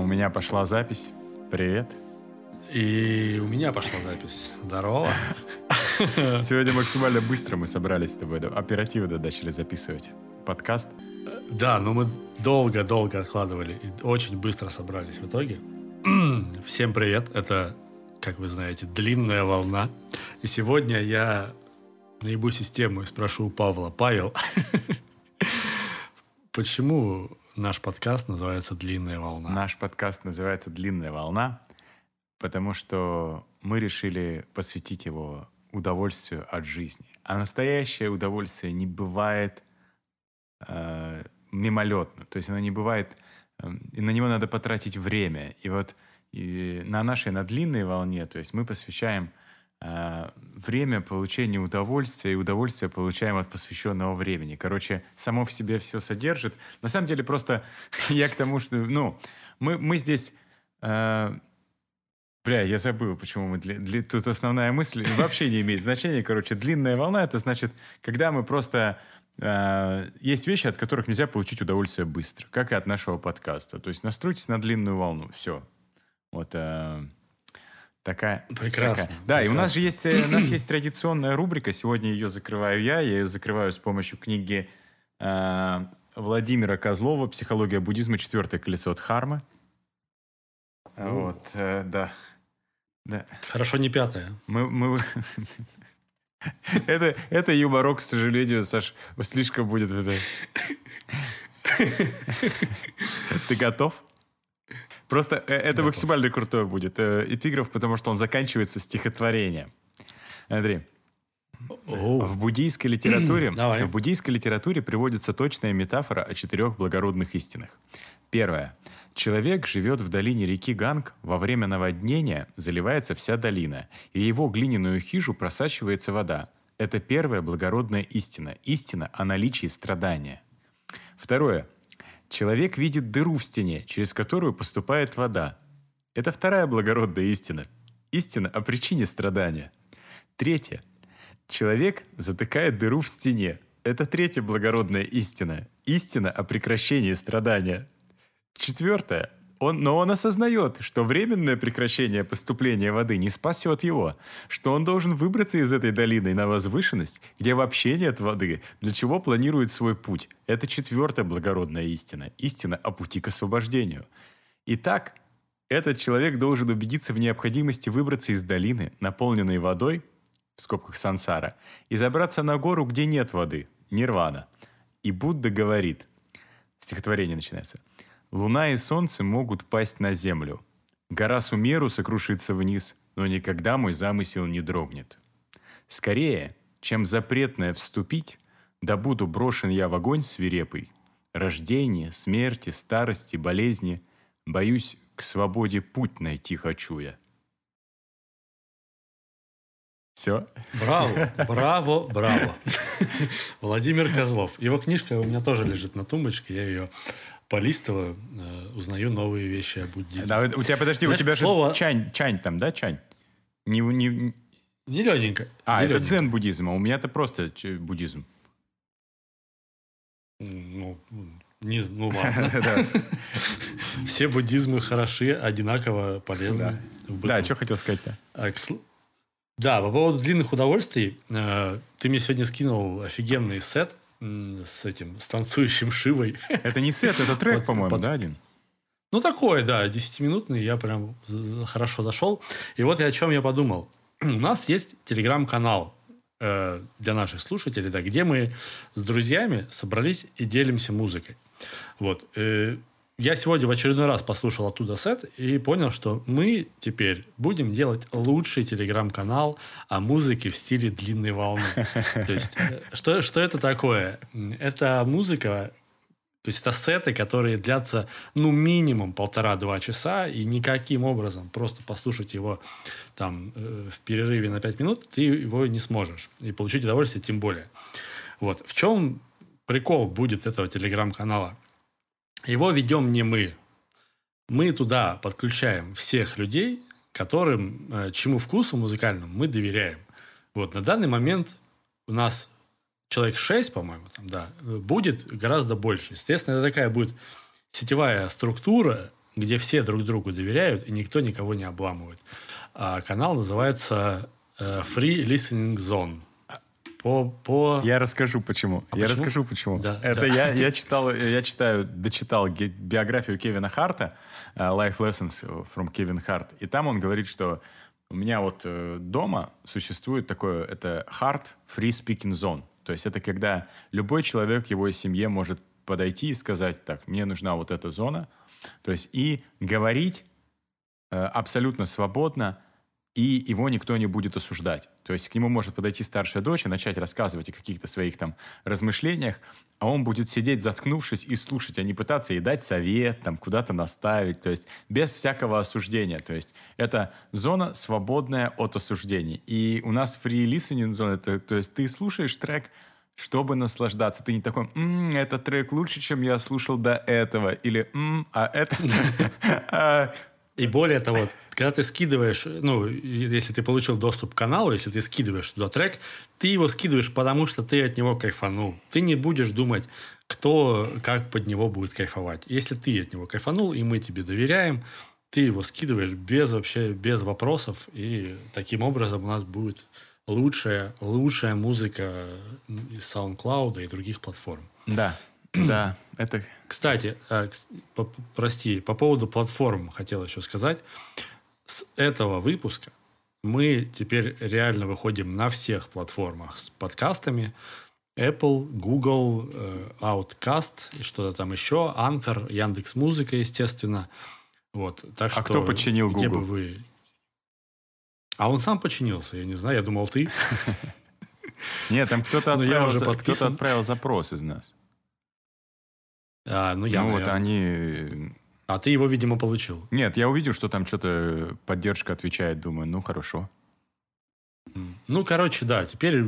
У меня пошла запись. Привет. И у меня пошла запись. Здорово. Сегодня максимально быстро мы собрались с тобой. Оперативно начали записывать подкаст. Да, но мы долго-долго откладывали и очень быстро собрались в итоге. Всем привет. Это, как вы знаете, длинная волна. И сегодня я наебу систему и спрошу у Павла. Павел, почему наш подкаст называется «Длинная волна»? Наш подкаст называется «Длинная волна», потому что мы решили посвятить его удовольствию от жизни. А настоящее удовольствие не бывает э, мимолетно. То есть оно не бывает... Э, и на него надо потратить время. И вот и на нашей, на длинной волне, то есть мы посвящаем время получения удовольствия, и удовольствие получаем от посвященного времени. Короче, само в себе все содержит. На самом деле просто я к тому, что, ну, мы, мы здесь... Э, Бля, я забыл, почему мы... Дли... Дли... Тут основная мысль вообще не имеет значения. Короче, длинная волна — это значит, когда мы просто... Э, есть вещи, от которых нельзя получить удовольствие быстро, как и от нашего подкаста. То есть настройтесь на длинную волну. Все. Вот э, такая... Прекрасно. Такая. Да, прекрасно. и у нас же есть, э, у нас есть традиционная рубрика. Сегодня ее закрываю я. Я ее закрываю с помощью книги э, Владимира Козлова «Психология буддизма. Четвертое колесо Дхармы». Вот, э, да. Да. Хорошо, не пятое. Мы, мы... это, это юморок, к сожалению, Саш, слишком будет. Ты готов? Просто э, это максимально крутое будет э, эпиграф, потому что он заканчивается стихотворением. Смотри. В буддийской литературе, Давай. в буддийской литературе приводится точная метафора о четырех благородных истинах. Первое. Человек живет в долине реки Ганг, во время наводнения заливается вся долина, и его глиняную хижу просачивается вода. Это первая благородная истина, истина о наличии страдания. Второе. Человек видит дыру в стене, через которую поступает вода. Это вторая благородная истина, истина о причине страдания. Третье. Человек затыкает дыру в стене. Это третья благородная истина, истина о прекращении страдания. Четвертое. Он, но он осознает, что временное прекращение поступления воды не спасет его, что он должен выбраться из этой долины на возвышенность, где вообще нет воды, для чего планирует свой путь. Это четвертая благородная истина, истина о пути к освобождению. Итак, этот человек должен убедиться в необходимости выбраться из долины, наполненной водой, в скобках сансара, и забраться на гору, где нет воды, нирвана. И Будда говорит, стихотворение начинается – Луна и солнце могут пасть на землю. Гора Сумеру сокрушится вниз, но никогда мой замысел не дрогнет. Скорее, чем запретное вступить, да буду брошен я в огонь свирепый. Рождение, смерти, старости, болезни, боюсь, к свободе путь найти хочу я. Все? Браво, браво, браво. Владимир Козлов. Его книжка у меня тоже лежит на тумбочке, я ее полистываю, э, узнаю новые вещи о буддизме. Да, у тебя, подожди, Знаешь, у тебя слово- же чань, чань там, да, чань? Не, не, Зелененько. а, это зелененько. дзен-буддизм, а у меня это просто буддизм. Ну, не, ну ладно. Все буддизмы хороши, одинаково полезны. Да, что хотел сказать-то? А, Да, по поводу длинных удовольствий. э, Ты мне сегодня скинул офигенный сет с этим, с танцующим Шивой. Это не сет, это трек, по-моему, да, один? Ну, такой, да, 10-минутный, я прям хорошо зашел. И вот я о чем я подумал. У нас есть телеграм-канал э, для наших слушателей, да, где мы с друзьями собрались и делимся музыкой. Вот. э, я сегодня в очередной раз послушал оттуда сет и понял, что мы теперь будем делать лучший телеграм-канал о музыке в стиле длинной волны. То есть, э, что, что это такое? Это музыка, то есть это сеты, которые длятся, ну, минимум полтора-два часа, и никаким образом просто послушать его там э, в перерыве на пять минут ты его не сможешь. И получить удовольствие тем более. Вот. В чем прикол будет этого телеграм-канала? Его ведем не мы. Мы туда подключаем всех людей, которым, э, чему вкусу музыкальному мы доверяем. Вот на данный момент у нас человек 6, по-моему, там, да, будет гораздо больше. Естественно, это такая будет сетевая структура, где все друг другу доверяют, и никто никого не обламывает. А канал называется э, Free Listening Zone. По, по... Я расскажу почему. А я почему? расскажу почему. Да, Это да. я, я читал, я читаю, дочитал биографию Кевина Харта, э, Life Lessons from Kevin Hart, и там он говорит, что у меня вот э, дома существует такое, это Heart Free Speaking Zone. То есть это когда любой человек в его семье может подойти и сказать, так, мне нужна вот эта зона. То есть и говорить э, абсолютно свободно, и его никто не будет осуждать. То есть к нему может подойти старшая дочь и начать рассказывать о каких-то своих там размышлениях, а он будет сидеть заткнувшись и слушать, а не пытаться ей дать совет, там куда-то наставить, то есть без всякого осуждения. То есть это зона свободная от осуждений. И у нас free listening зона, это, то есть ты слушаешь трек, чтобы наслаждаться. Ты не такой, «М, этот трек лучше, чем я слушал до этого. Или, «М, а это... И более того, когда ты скидываешь, ну, если ты получил доступ к каналу, если ты скидываешь туда трек, ты его скидываешь, потому что ты от него кайфанул. Ты не будешь думать, кто как под него будет кайфовать. Если ты от него кайфанул, и мы тебе доверяем, ты его скидываешь без вообще, без вопросов, и таким образом у нас будет лучшая, лучшая музыка из SoundCloud и других платформ. Да, да, это... Кстати, э, прости, по поводу платформ хотел еще сказать. С этого выпуска мы теперь реально выходим на всех платформах с подкастами. Apple, Google, э, Outcast что-то там еще, Anchor, Яндекс Музыка, естественно. Вот, так А что кто починил где бы Google? вы... А он сам починился, я не знаю, я думал ты. Нет, там кто-то отправил, отправил запрос из нас. А, ну, я, ну вот наверное. они... А ты его, видимо, получил. Нет, я увидел, что там что-то поддержка отвечает, думаю, ну хорошо. Ну, короче, да, теперь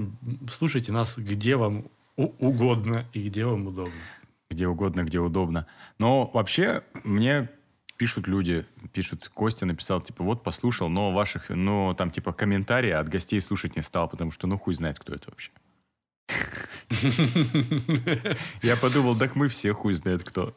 слушайте нас где вам угодно и где вам удобно. Где угодно, где удобно. Но вообще мне пишут люди, пишут, Костя написал, типа, вот послушал, но ваших, но там типа комментарии от гостей слушать не стал, потому что ну хуй знает, кто это вообще. Я подумал, так мы все хуй знает кто.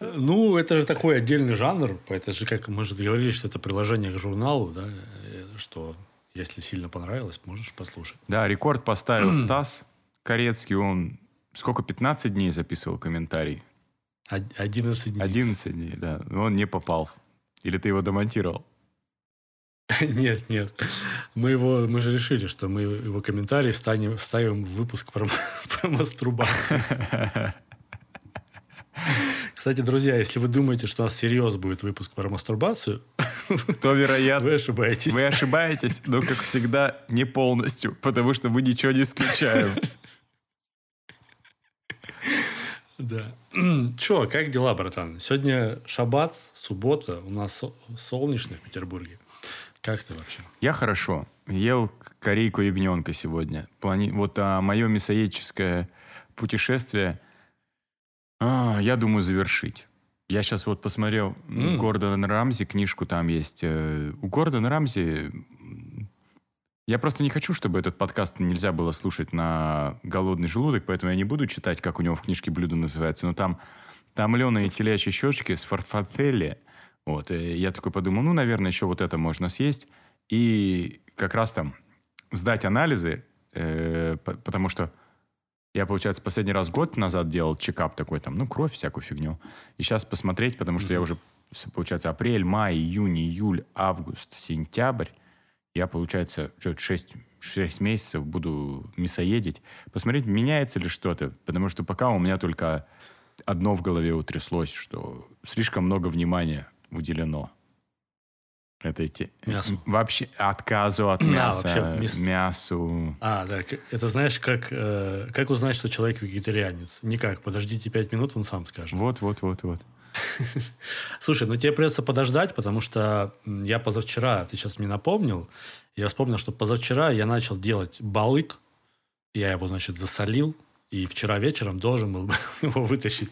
Ну, это же такой отдельный жанр. Это же, как мы же договорились, что это приложение к журналу, да, э, что если сильно понравилось, можешь послушать. Да, рекорд поставил Стас Корецкий, он сколько, 15 дней записывал комментарий? Од- 11 дней. 11 дней, да. Он не попал. Или ты его домонтировал? Нет, нет. Мы его, мы же решили, что мы его комментарий встанем, вставим в выпуск про, про мастурбацию. Кстати, друзья, если вы думаете, что у нас серьезно будет выпуск про мастурбацию, То, вероятно, вы ошибаетесь. Вы ошибаетесь, но, как всегда, не полностью, потому что мы ничего не исключаем. Да. Че, как дела, братан? Сегодня шаббат, суббота, у нас со- солнечно в Петербурге. Как ты вообще? Я хорошо. Ел корейку ягненка сегодня. Плани... Вот а, мое мясоедческое путешествие, а, я думаю, завершить. Я сейчас вот посмотрел М. Гордона Рамзи, книжку там есть. Э, У Гордона Рамзи... Я просто не хочу, чтобы этот подкаст нельзя было слушать на голодный желудок, поэтому я не буду читать, как у него в книжке блюдо называется. Но там томленые телячьи щечки с фарфателли. Вот, и я такой подумал, ну, наверное, еще вот это можно съесть. И как раз там сдать анализы, э, по- потому что я, получается, последний раз год назад делал чекап такой, там, ну, кровь, всякую фигню. И сейчас посмотреть, потому что я уже, получается, апрель, май, июнь, июль, август, сентябрь. Я, получается, что-то 6, 6 месяцев буду мясоедить. Посмотреть, меняется ли что-то. Потому что пока у меня только одно в голове утряслось, что слишком много внимания уделено этой те... Мясу. Вообще отказу от Да, мяса, вообще мяс- мясу. А, да, это знаешь, как, э, как узнать, что человек вегетарианец? Никак, подождите пять минут, он сам скажет. Вот, вот, вот, вот. Слушай, ну тебе придется подождать, потому что я позавчера, ты сейчас мне напомнил, я вспомнил, что позавчера я начал делать балык, я его, значит, засолил, и вчера вечером должен был его вытащить.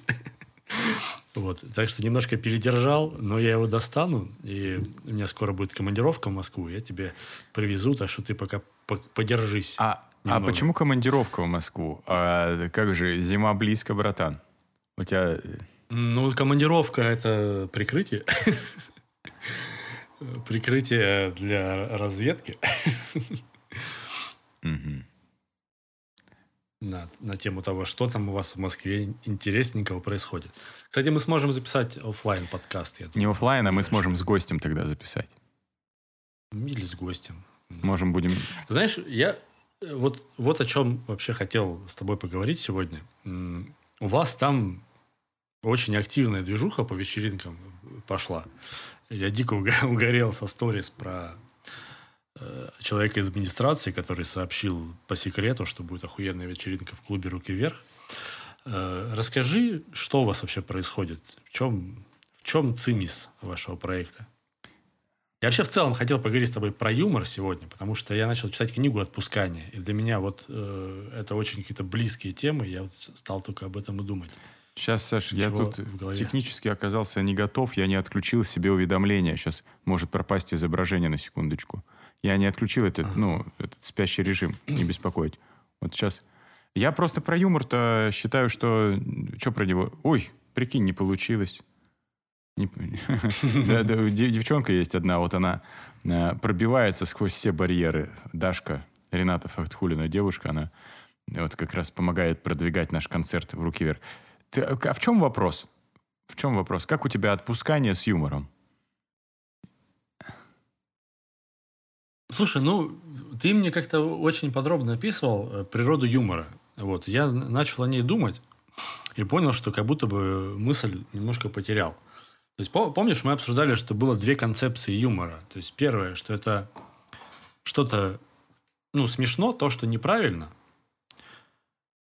Вот, так что немножко передержал, но я его достану, и у меня скоро будет командировка в Москву, я тебе привезу, так что ты пока по- подержись. А, а почему командировка в Москву? А как же, зима близко, братан. У тебя... Ну, командировка – это прикрытие. Прикрытие для разведки. На, на тему того, что там у вас в Москве интересненького происходит. Кстати, мы сможем записать офлайн подкаст. Я Не офлайн, а мы сможем с гостем тогда записать. Или с гостем. Можем будем... Знаешь, я вот, вот о чем вообще хотел с тобой поговорить сегодня. У вас там очень активная движуха по вечеринкам пошла. Я дико угорел со сторис про э, человека из администрации, который сообщил по секрету, что будет охуенная вечеринка в клубе «Руки вверх». Э, расскажи, что у вас вообще происходит? В чем, в чем цимис вашего проекта? Я вообще в целом хотел поговорить с тобой про юмор сегодня, потому что я начал читать книгу «Отпускание». И для меня вот э, это очень какие-то близкие темы. Я вот стал только об этом и думать. Сейчас, Саш, я тут технически оказался не готов, я не отключил себе уведомления. Сейчас может пропасть изображение на секундочку. Я не отключил этот, ну, этот спящий режим, не беспокоить. Вот сейчас... Я просто про юмор-то считаю, что... Что про него? Ой, прикинь, не получилось. Девчонка есть одна, вот она э, пробивается сквозь все барьеры. Дашка, Рената Фахтхулина, девушка, она вот как раз помогает продвигать наш концерт в руки вверх. А в чем вопрос? В чем вопрос? Как у тебя отпускание с юмором? Слушай, ну, ты мне как-то очень подробно описывал э, природу юмора. Вот, я начал о ней думать и понял, что как будто бы мысль немножко потерял. То есть, помнишь, мы обсуждали, что было две концепции юмора. То есть, первое, что это что-то, ну, смешно, то, что неправильно –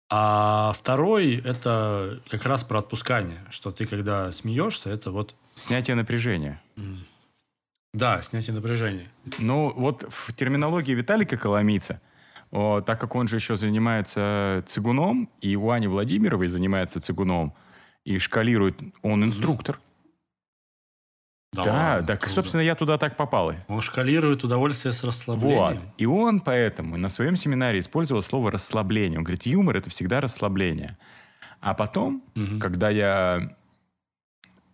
а второй – это как раз про отпускание, что ты, когда смеешься, это вот… Снятие напряжения. Да, снятие напряжения. Ну, вот в терминологии Виталика Коломийца, о, так как он же еще занимается цигуном, и у Ани Владимировой занимается цигуном, и шкалирует, он инструктор. Да, да, ладно, так, собственно, я туда так попал. Он шкалирует удовольствие с расслаблением. Вот. И он поэтому на своем семинаре использовал слово расслабление. Он говорит, юмор это всегда расслабление. А потом, угу. когда я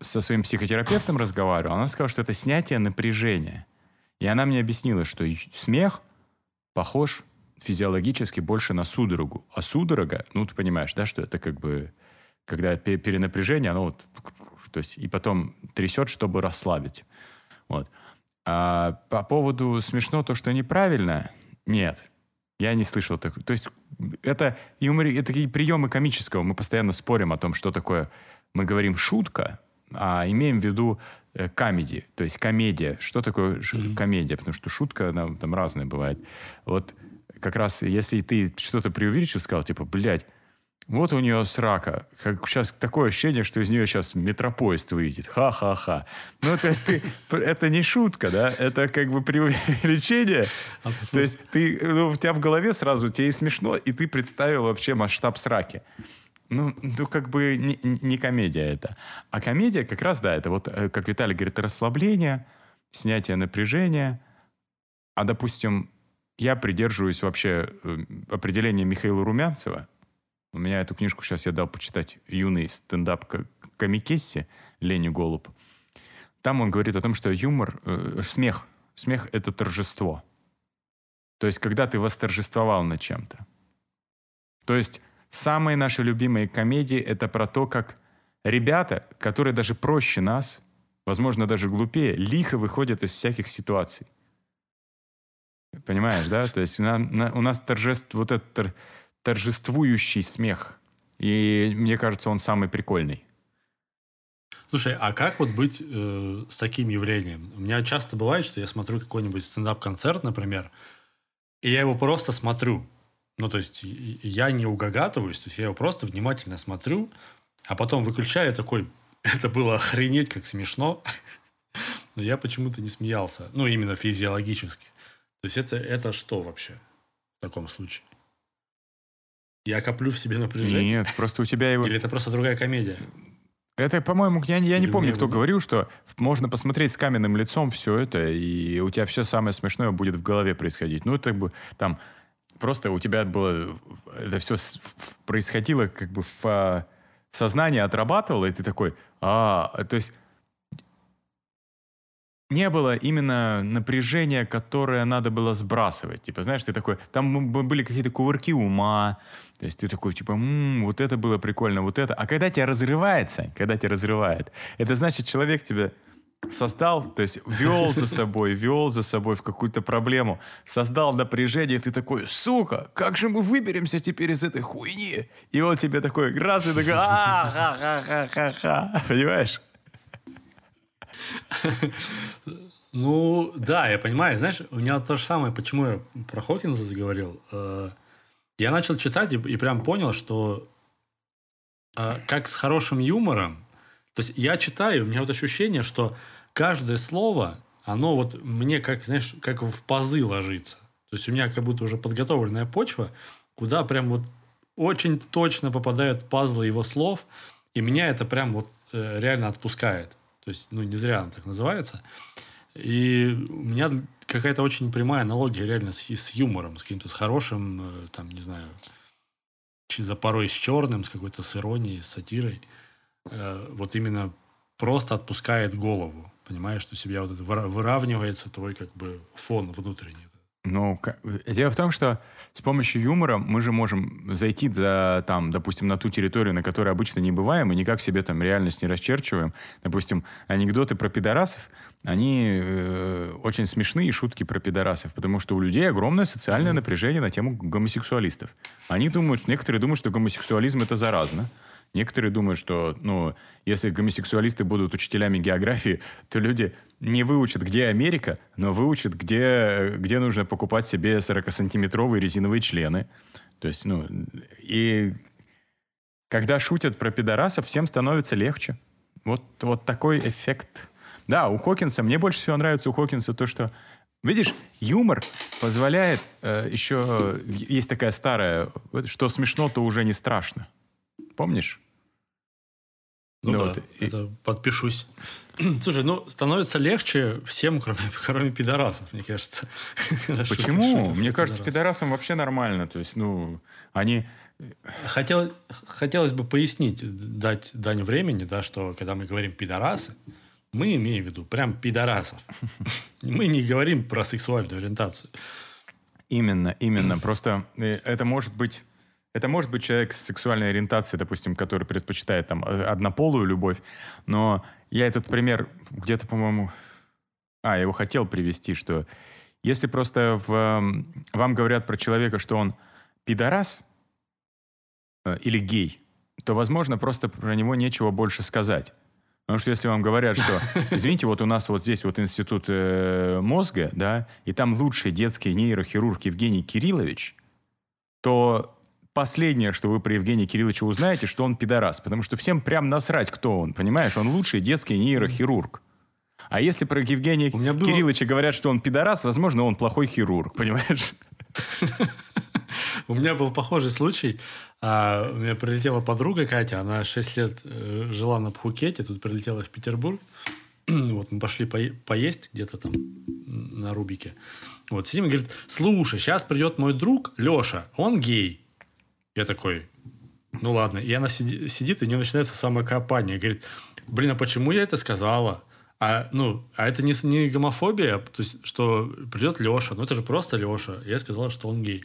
со своим психотерапевтом разговаривал, она сказала, что это снятие напряжения. И она мне объяснила, что смех похож физиологически больше на судорогу. А судорога, ну, ты понимаешь, да, что это как бы, когда перенапряжение, оно вот то есть и потом трясет, чтобы расслабить. Вот. А по поводу смешно то, что неправильно, нет. Я не слышал такого. То есть это, юмор, это такие приемы комического. Мы постоянно спорим о том, что такое, мы говорим шутка, а имеем в виду э, комедии, то есть комедия. Что такое mm-hmm. комедия? Потому что шутка, она там разная бывает. Вот как раз если ты что-то преувеличил, сказал, типа, блядь, вот у нее срака. Как сейчас такое ощущение, что из нее сейчас метропоезд выйдет. Ха-ха-ха. Ну, то есть ты, это не шутка, да? Это как бы преувеличение. Абсолютно. То есть ты, ну, у тебя в голове сразу тебе и смешно, и ты представил вообще масштаб сраки. Ну, ну, как бы не, не комедия это. А комедия как раз, да, это вот, э, как Виталий говорит, расслабление, снятие напряжения. А, допустим, я придерживаюсь вообще э, определения Михаила Румянцева – у меня эту книжку сейчас я дал почитать юный стендап Камикесси Лени Голуб. Там он говорит о том, что юмор, э, смех, смех — это торжество. То есть, когда ты восторжествовал над чем-то. То есть, самые наши любимые комедии — это про то, как ребята, которые даже проще нас, возможно, даже глупее, лихо выходят из всяких ситуаций. Понимаешь, да? То есть, на, на, у нас торжество, вот это торжествующий смех. И мне кажется, он самый прикольный. Слушай, а как вот быть э, с таким явлением? У меня часто бывает, что я смотрю какой-нибудь стендап-концерт, например, и я его просто смотрю. Ну, то есть я не угагатываюсь, то есть я его просто внимательно смотрю, а потом выключаю такой, это было охренеть как смешно, но я почему-то не смеялся. Ну, именно физиологически. То есть это, это что вообще в таком случае? Я коплю в себе напряжение? Нет, просто у тебя его... Или это просто другая комедия? Это, по-моему, я, я не помню, кто говорил, что можно посмотреть с каменным лицом все это, и у тебя все самое смешное будет в голове происходить. Ну, это бы там просто у тебя было... Это все происходило как бы в, сознание отрабатывало, и ты такой, а, то есть не было именно напряжения, которое надо было сбрасывать. Типа, знаешь, ты такой, там были какие-то кувырки ума, то есть ты такой, типа, м-м, вот это было прикольно, вот это. А когда тебя разрывается, когда тебя разрывает, это значит, человек тебя создал, то есть вел за собой, вел за собой в какую-то проблему, создал напряжение, ты такой, сука, как же мы выберемся теперь из этой хуйни? И он тебе такой, раз, и такой, а-ха-ха-ха-ха-ха, понимаешь? Ну, да, я понимаю. Знаешь, у меня то же самое, почему я про Хокинса заговорил. Э, я начал читать и, и прям понял, что э, как с хорошим юмором, то есть я читаю, у меня вот ощущение, что каждое слово, оно вот мне как, знаешь, как в пазы ложится. То есть у меня как будто уже подготовленная почва, куда прям вот очень точно попадают пазлы его слов, и меня это прям вот э, реально отпускает. То есть, ну, не зря она так называется. И у меня какая-то очень прямая аналогия реально с, с юмором, с каким-то с хорошим, э, там, не знаю, за порой с черным, с какой-то с иронией, с сатирой. Э, вот именно просто отпускает голову. Понимаешь, что себя вот это выравнивается твой как бы фон внутренний. Ну, дело в том, что с помощью юмора мы же можем зайти за, там, допустим, на ту территорию, на которой обычно не бываем, и никак себе там реальность не расчерчиваем. Допустим, анекдоты про пидорасов, они э, очень смешные шутки про пидорасов, потому что у людей огромное социальное напряжение на тему гомосексуалистов. Они думают, некоторые думают, что гомосексуализм это заразно. Некоторые думают, что, ну, если гомосексуалисты будут учителями географии, то люди не выучат, где Америка, но выучат, где, где нужно покупать себе 40-сантиметровые резиновые члены. То есть, ну, и когда шутят про пидорасов, всем становится легче. Вот, вот такой эффект. Да, у Хокинса, мне больше всего нравится у Хокинса то, что Видишь, юмор позволяет э, еще... Есть такая старая, что смешно, то уже не страшно. Помнишь? Ну, ну да, вот, это и... подпишусь. Слушай, ну, становится легче всем, кроме, кроме пидорасов, мне кажется. Почему? Мне кажется, пидорасам вообще нормально. То есть, ну, они... Хотел, хотелось бы пояснить, дать дань времени, да, что когда мы говорим пидорасы, мы имеем в виду прям пидорасов. Мы не говорим про сексуальную ориентацию. Именно, именно. Просто э, это может быть это может быть человек с сексуальной ориентацией, допустим, который предпочитает там э, однополую любовь, но я этот пример где-то, по-моему... А, я его хотел привести, что если просто в, вам говорят про человека, что он пидорас э, или гей, то, возможно, просто про него нечего больше сказать. Потому что если вам говорят, что, извините, вот у нас вот здесь вот институт э, мозга, да, и там лучший детский нейрохирург Евгений Кириллович, то последнее, что вы про Евгения Кирилловича узнаете, что он пидорас. Потому что всем прям насрать, кто он, понимаешь? Он лучший детский нейрохирург. А если про Евгения было... Кирилловича говорят, что он пидорас, возможно, он плохой хирург, понимаешь? У меня был похожий случай. А, у меня прилетела подруга Катя, она 6 лет э, жила на Пхукете, тут прилетела в Петербург. Вот мы пошли поесть где-то там на Рубике. Вот сидим и говорит, слушай, сейчас придет мой друг Леша, он гей. Я такой, ну ладно. И она сиди, сидит, и у нее начинается самокопание. Говорит, блин, а почему я это сказала? А, ну, а это не, не гомофобия, то есть, что придет Леша, ну это же просто Леша. Я сказала, что он гей.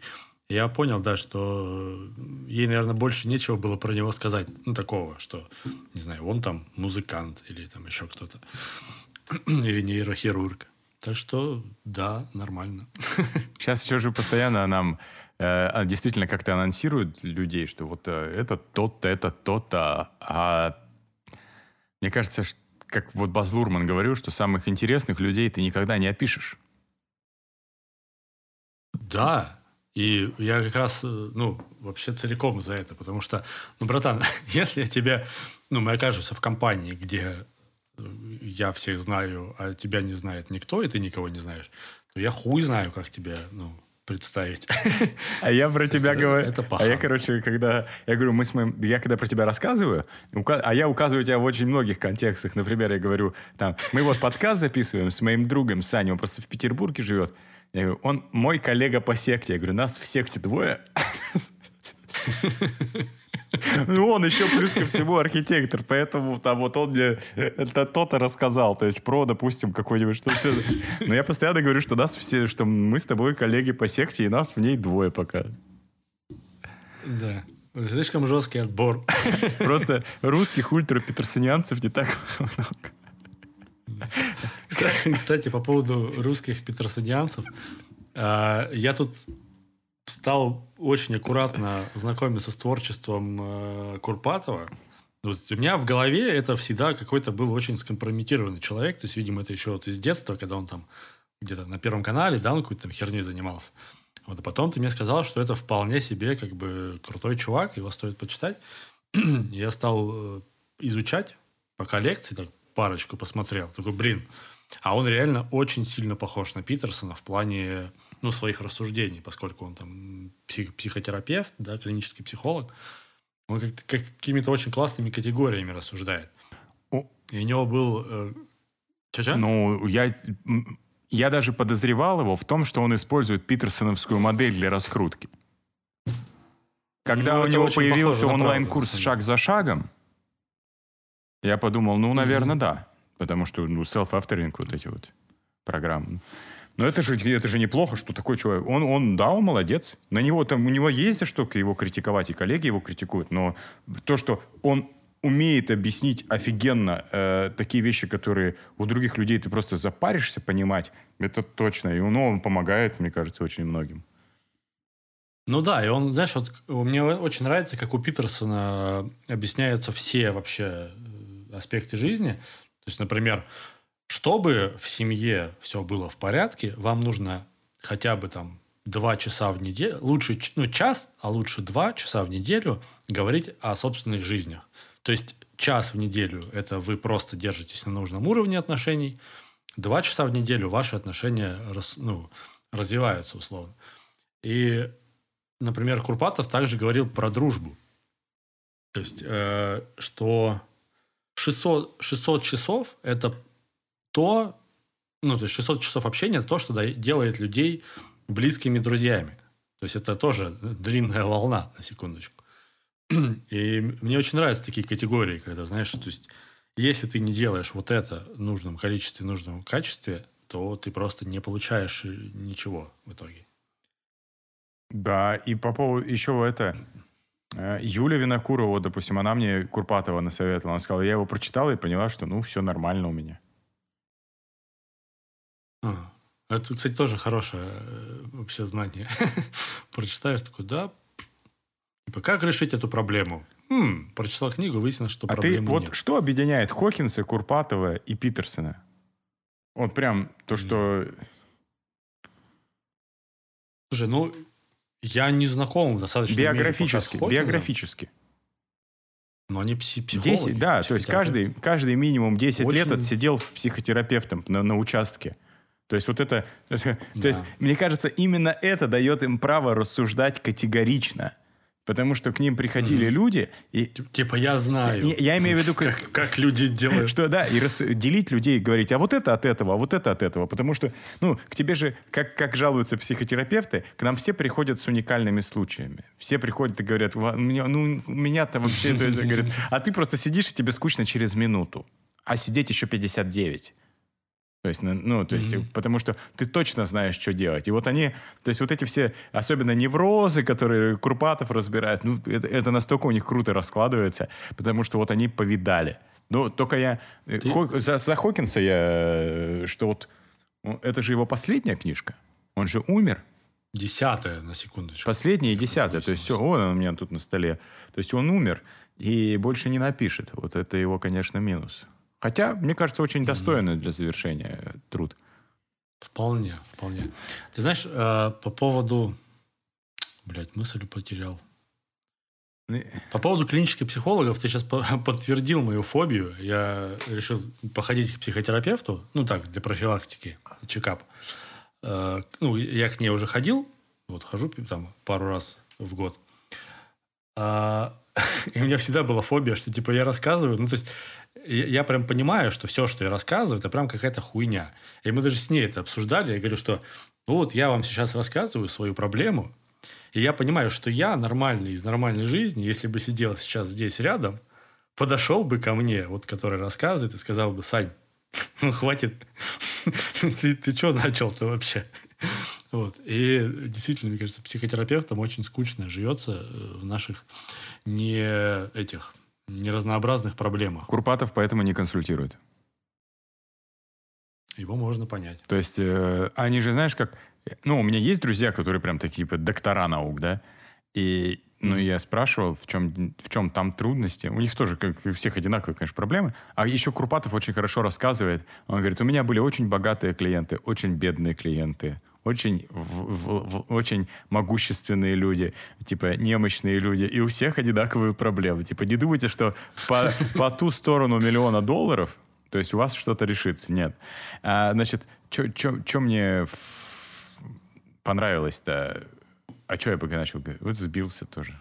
Я понял, да, что ей, наверное, больше нечего было про него сказать. Ну, такого, что, не знаю, он там музыкант или там еще кто-то. или нейрохирург. Так что, да, нормально. Сейчас еще же постоянно нам э, действительно как-то анонсируют людей, что вот э, это тот-то, это тот-то. А мне кажется, что, как вот Баз Лурман говорил, что самых интересных людей ты никогда не опишешь. Да, и я как раз, э, ну, вообще целиком за это, потому что, ну, братан, если тебя, ну, мы окажемся в компании, где я всех знаю, а тебя не знает никто, и ты никого не знаешь, то я хуй знаю, как тебя, ну, представить. А я про тебя говорю. Это а я, короче, когда я говорю, мы с моим, я когда про тебя рассказываю, а я указываю тебя в очень многих контекстах. Например, я говорю, там, мы вот подкаст записываем с моим другом Саней, он просто в Петербурге живет. Я говорю, он мой коллега по секте. Я говорю, нас в секте двое. Ну, он еще плюс ко всему архитектор, поэтому там вот он мне это то-то рассказал, то есть про, допустим, какой-нибудь что то Но я постоянно говорю, что нас все, что мы с тобой коллеги по секте, и нас в ней двое пока. Да. Слишком жесткий отбор. Просто русских ультра-петерсонианцев не так много. Кстати, по поводу русских петерсонианцев, а, я тут стал очень аккуратно знакомиться с творчеством э, Курпатова. Вот у меня в голове это всегда какой-то был очень скомпрометированный человек. То есть, видимо, это еще вот из детства, когда он там где-то на Первом канале, да, он какой-то там херней занимался. Вот, а потом ты мне сказал, что это вполне себе как бы крутой чувак, его стоит почитать. Я стал э, изучать по коллекции, так парочку посмотрел. Такой, блин, а он реально очень сильно похож на Питерсона в плане ну, своих рассуждений, поскольку он там псих, психотерапевт, да, клинический психолог. Он как какими-то очень классными категориями рассуждает. И у него был... Э, Ча-ча? Ну, я, я даже подозревал его в том, что он использует питерсоновскую модель для раскрутки. Когда ну, у него появился онлайн-курс «Шаг за шагом», я подумал, ну, наверное, mm-hmm. да. Потому что, ну, self-авторинг, вот эти вот программы. Но это же, это же неплохо, что такой человек. Он, он, да, он молодец. На него там, у него есть за что его критиковать, и коллеги его критикуют. Но то, что он умеет объяснить офигенно э, такие вещи, которые у других людей ты просто запаришься понимать, это точно. И ну, он помогает, мне кажется, очень многим. Ну да, и он, знаешь, вот мне очень нравится, как у Питерсона объясняются все вообще э, аспекты жизни. То есть, например, чтобы в семье все было в порядке, вам нужно хотя бы там два часа в неделю, лучше ну, час, а лучше два часа в неделю говорить о собственных жизнях. То есть час в неделю – это вы просто держитесь на нужном уровне отношений, два часа в неделю ваши отношения рас, ну, развиваются условно. И, например, Курпатов также говорил про дружбу. То есть, э, что 600, 600 часов – это то, ну, то есть 600 часов общения – это то, что делает людей близкими друзьями. То есть это тоже длинная волна, на секундочку. И мне очень нравятся такие категории, когда, знаешь, то есть если ты не делаешь вот это в нужном количестве, в нужном качестве, то ты просто не получаешь ничего в итоге. Да, и по поводу еще это... Э, Юля Винокурова, допустим, она мне Курпатова насоветовала. Она сказала, я его прочитала и поняла, что ну все нормально у меня. А, это, кстати, тоже хорошее э, вообще знание. Прочитаешь такой, да, типа, как решить эту проблему? Хм, прочитал книгу, выяснилось, что а проблемы ты, вот что объединяет Хокинса, Курпатова и Питерсона? Вот прям то, что... Слушай, ну, я не знаком достаточно. Биографически, биографически. Но они психологи. 10, да, то есть каждый, каждый минимум 10 Очень... лет отсидел в психотерапевтом на, на участке. То есть вот это, да. то есть мне кажется, именно это дает им право рассуждать категорично. Потому что к ним приходили mm. люди и... Типа я знаю. Я, я имею в виду... Как, как, как люди делают. Что, да, и рас, делить людей, говорить, а вот это от этого, а вот это от этого. Потому что, ну, к тебе же, как, как жалуются психотерапевты, к нам все приходят с уникальными случаями. Все приходят и говорят, ну, меня-то вообще... Говорят, а ты просто сидишь, и тебе скучно через минуту. А сидеть еще 59. То есть, ну, то есть, mm-hmm. потому что ты точно знаешь, что делать. И вот они, то есть вот эти все, особенно неврозы, которые Курпатов разбирает, ну, это, это настолько у них круто раскладывается, потому что вот они повидали. Ну, только я... Э, ты... Хо, за, за Хокинса я... Э, что вот... Ну, это же его последняя книжка. Он же умер. Десятая, на секундочку. Последняя и десятая. То есть все, он у меня тут на столе. То есть он умер и больше не напишет. Вот это его, конечно, минус. Хотя, мне кажется, очень достойный для завершения труд. Вполне, вполне. Ты знаешь, э, по поводу... Блядь, мысль потерял. Ну, по поводу клинических психологов, ты сейчас подтвердил мою фобию. Я решил походить к психотерапевту, ну так, для профилактики, чекап. Э, ну, я к ней уже ходил, вот хожу там пару раз в год. А, и у меня всегда была фобия, что типа я рассказываю, ну то есть я прям понимаю, что все, что я рассказываю, это прям какая-то хуйня. И мы даже с ней это обсуждали. Я говорю, что вот я вам сейчас рассказываю свою проблему, И я понимаю, что я нормальный из нормальной жизни, если бы сидел сейчас здесь рядом, подошел бы ко мне, вот который рассказывает, и сказал бы, Сань, ну хватит, ты, ты что начал-то вообще? Вот. И действительно, мне кажется, психотерапевтам очень скучно живется э, в наших не этих неразнообразных проблемах. Курпатов поэтому не консультирует. Его можно понять. То есть э, они же, знаешь, как... Ну, у меня есть друзья, которые прям такие типа доктора наук, да? И ну, я спрашивал, в чем, в чем там трудности. У них тоже, как у всех, одинаковые, конечно, проблемы. А еще Курпатов очень хорошо рассказывает. Он говорит, у меня были очень богатые клиенты, очень бедные клиенты, очень, в, в, очень могущественные люди, типа немощные люди, и у всех одинаковые проблемы. Типа не думайте, что по, по ту сторону миллиона долларов, то есть у вас что-то решится. Нет. А, значит, что мне понравилось-то? А что я пока начал говорить? Вот сбился тоже.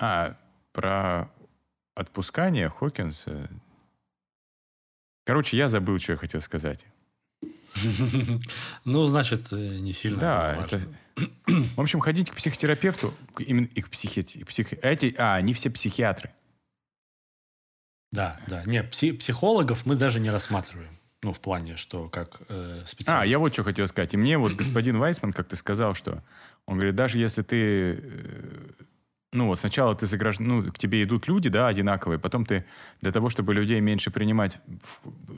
А, про отпускание Хокинса. Короче, я забыл, что я хотел сказать. Ну, значит, э, не сильно. Да, это... В общем, ходить к психотерапевту, именно и к психи... псих... Эти... А, они все психиатры. Да, да. Не, пси... психологов мы даже не рассматриваем. Ну, в плане, что как э, специалист. А, я вот что хотел сказать. И мне вот господин Вайсман как-то сказал, что он говорит, даже если ты э, ну вот сначала ты загражд... ну, к тебе идут люди, да, одинаковые, потом ты для того, чтобы людей меньше принимать,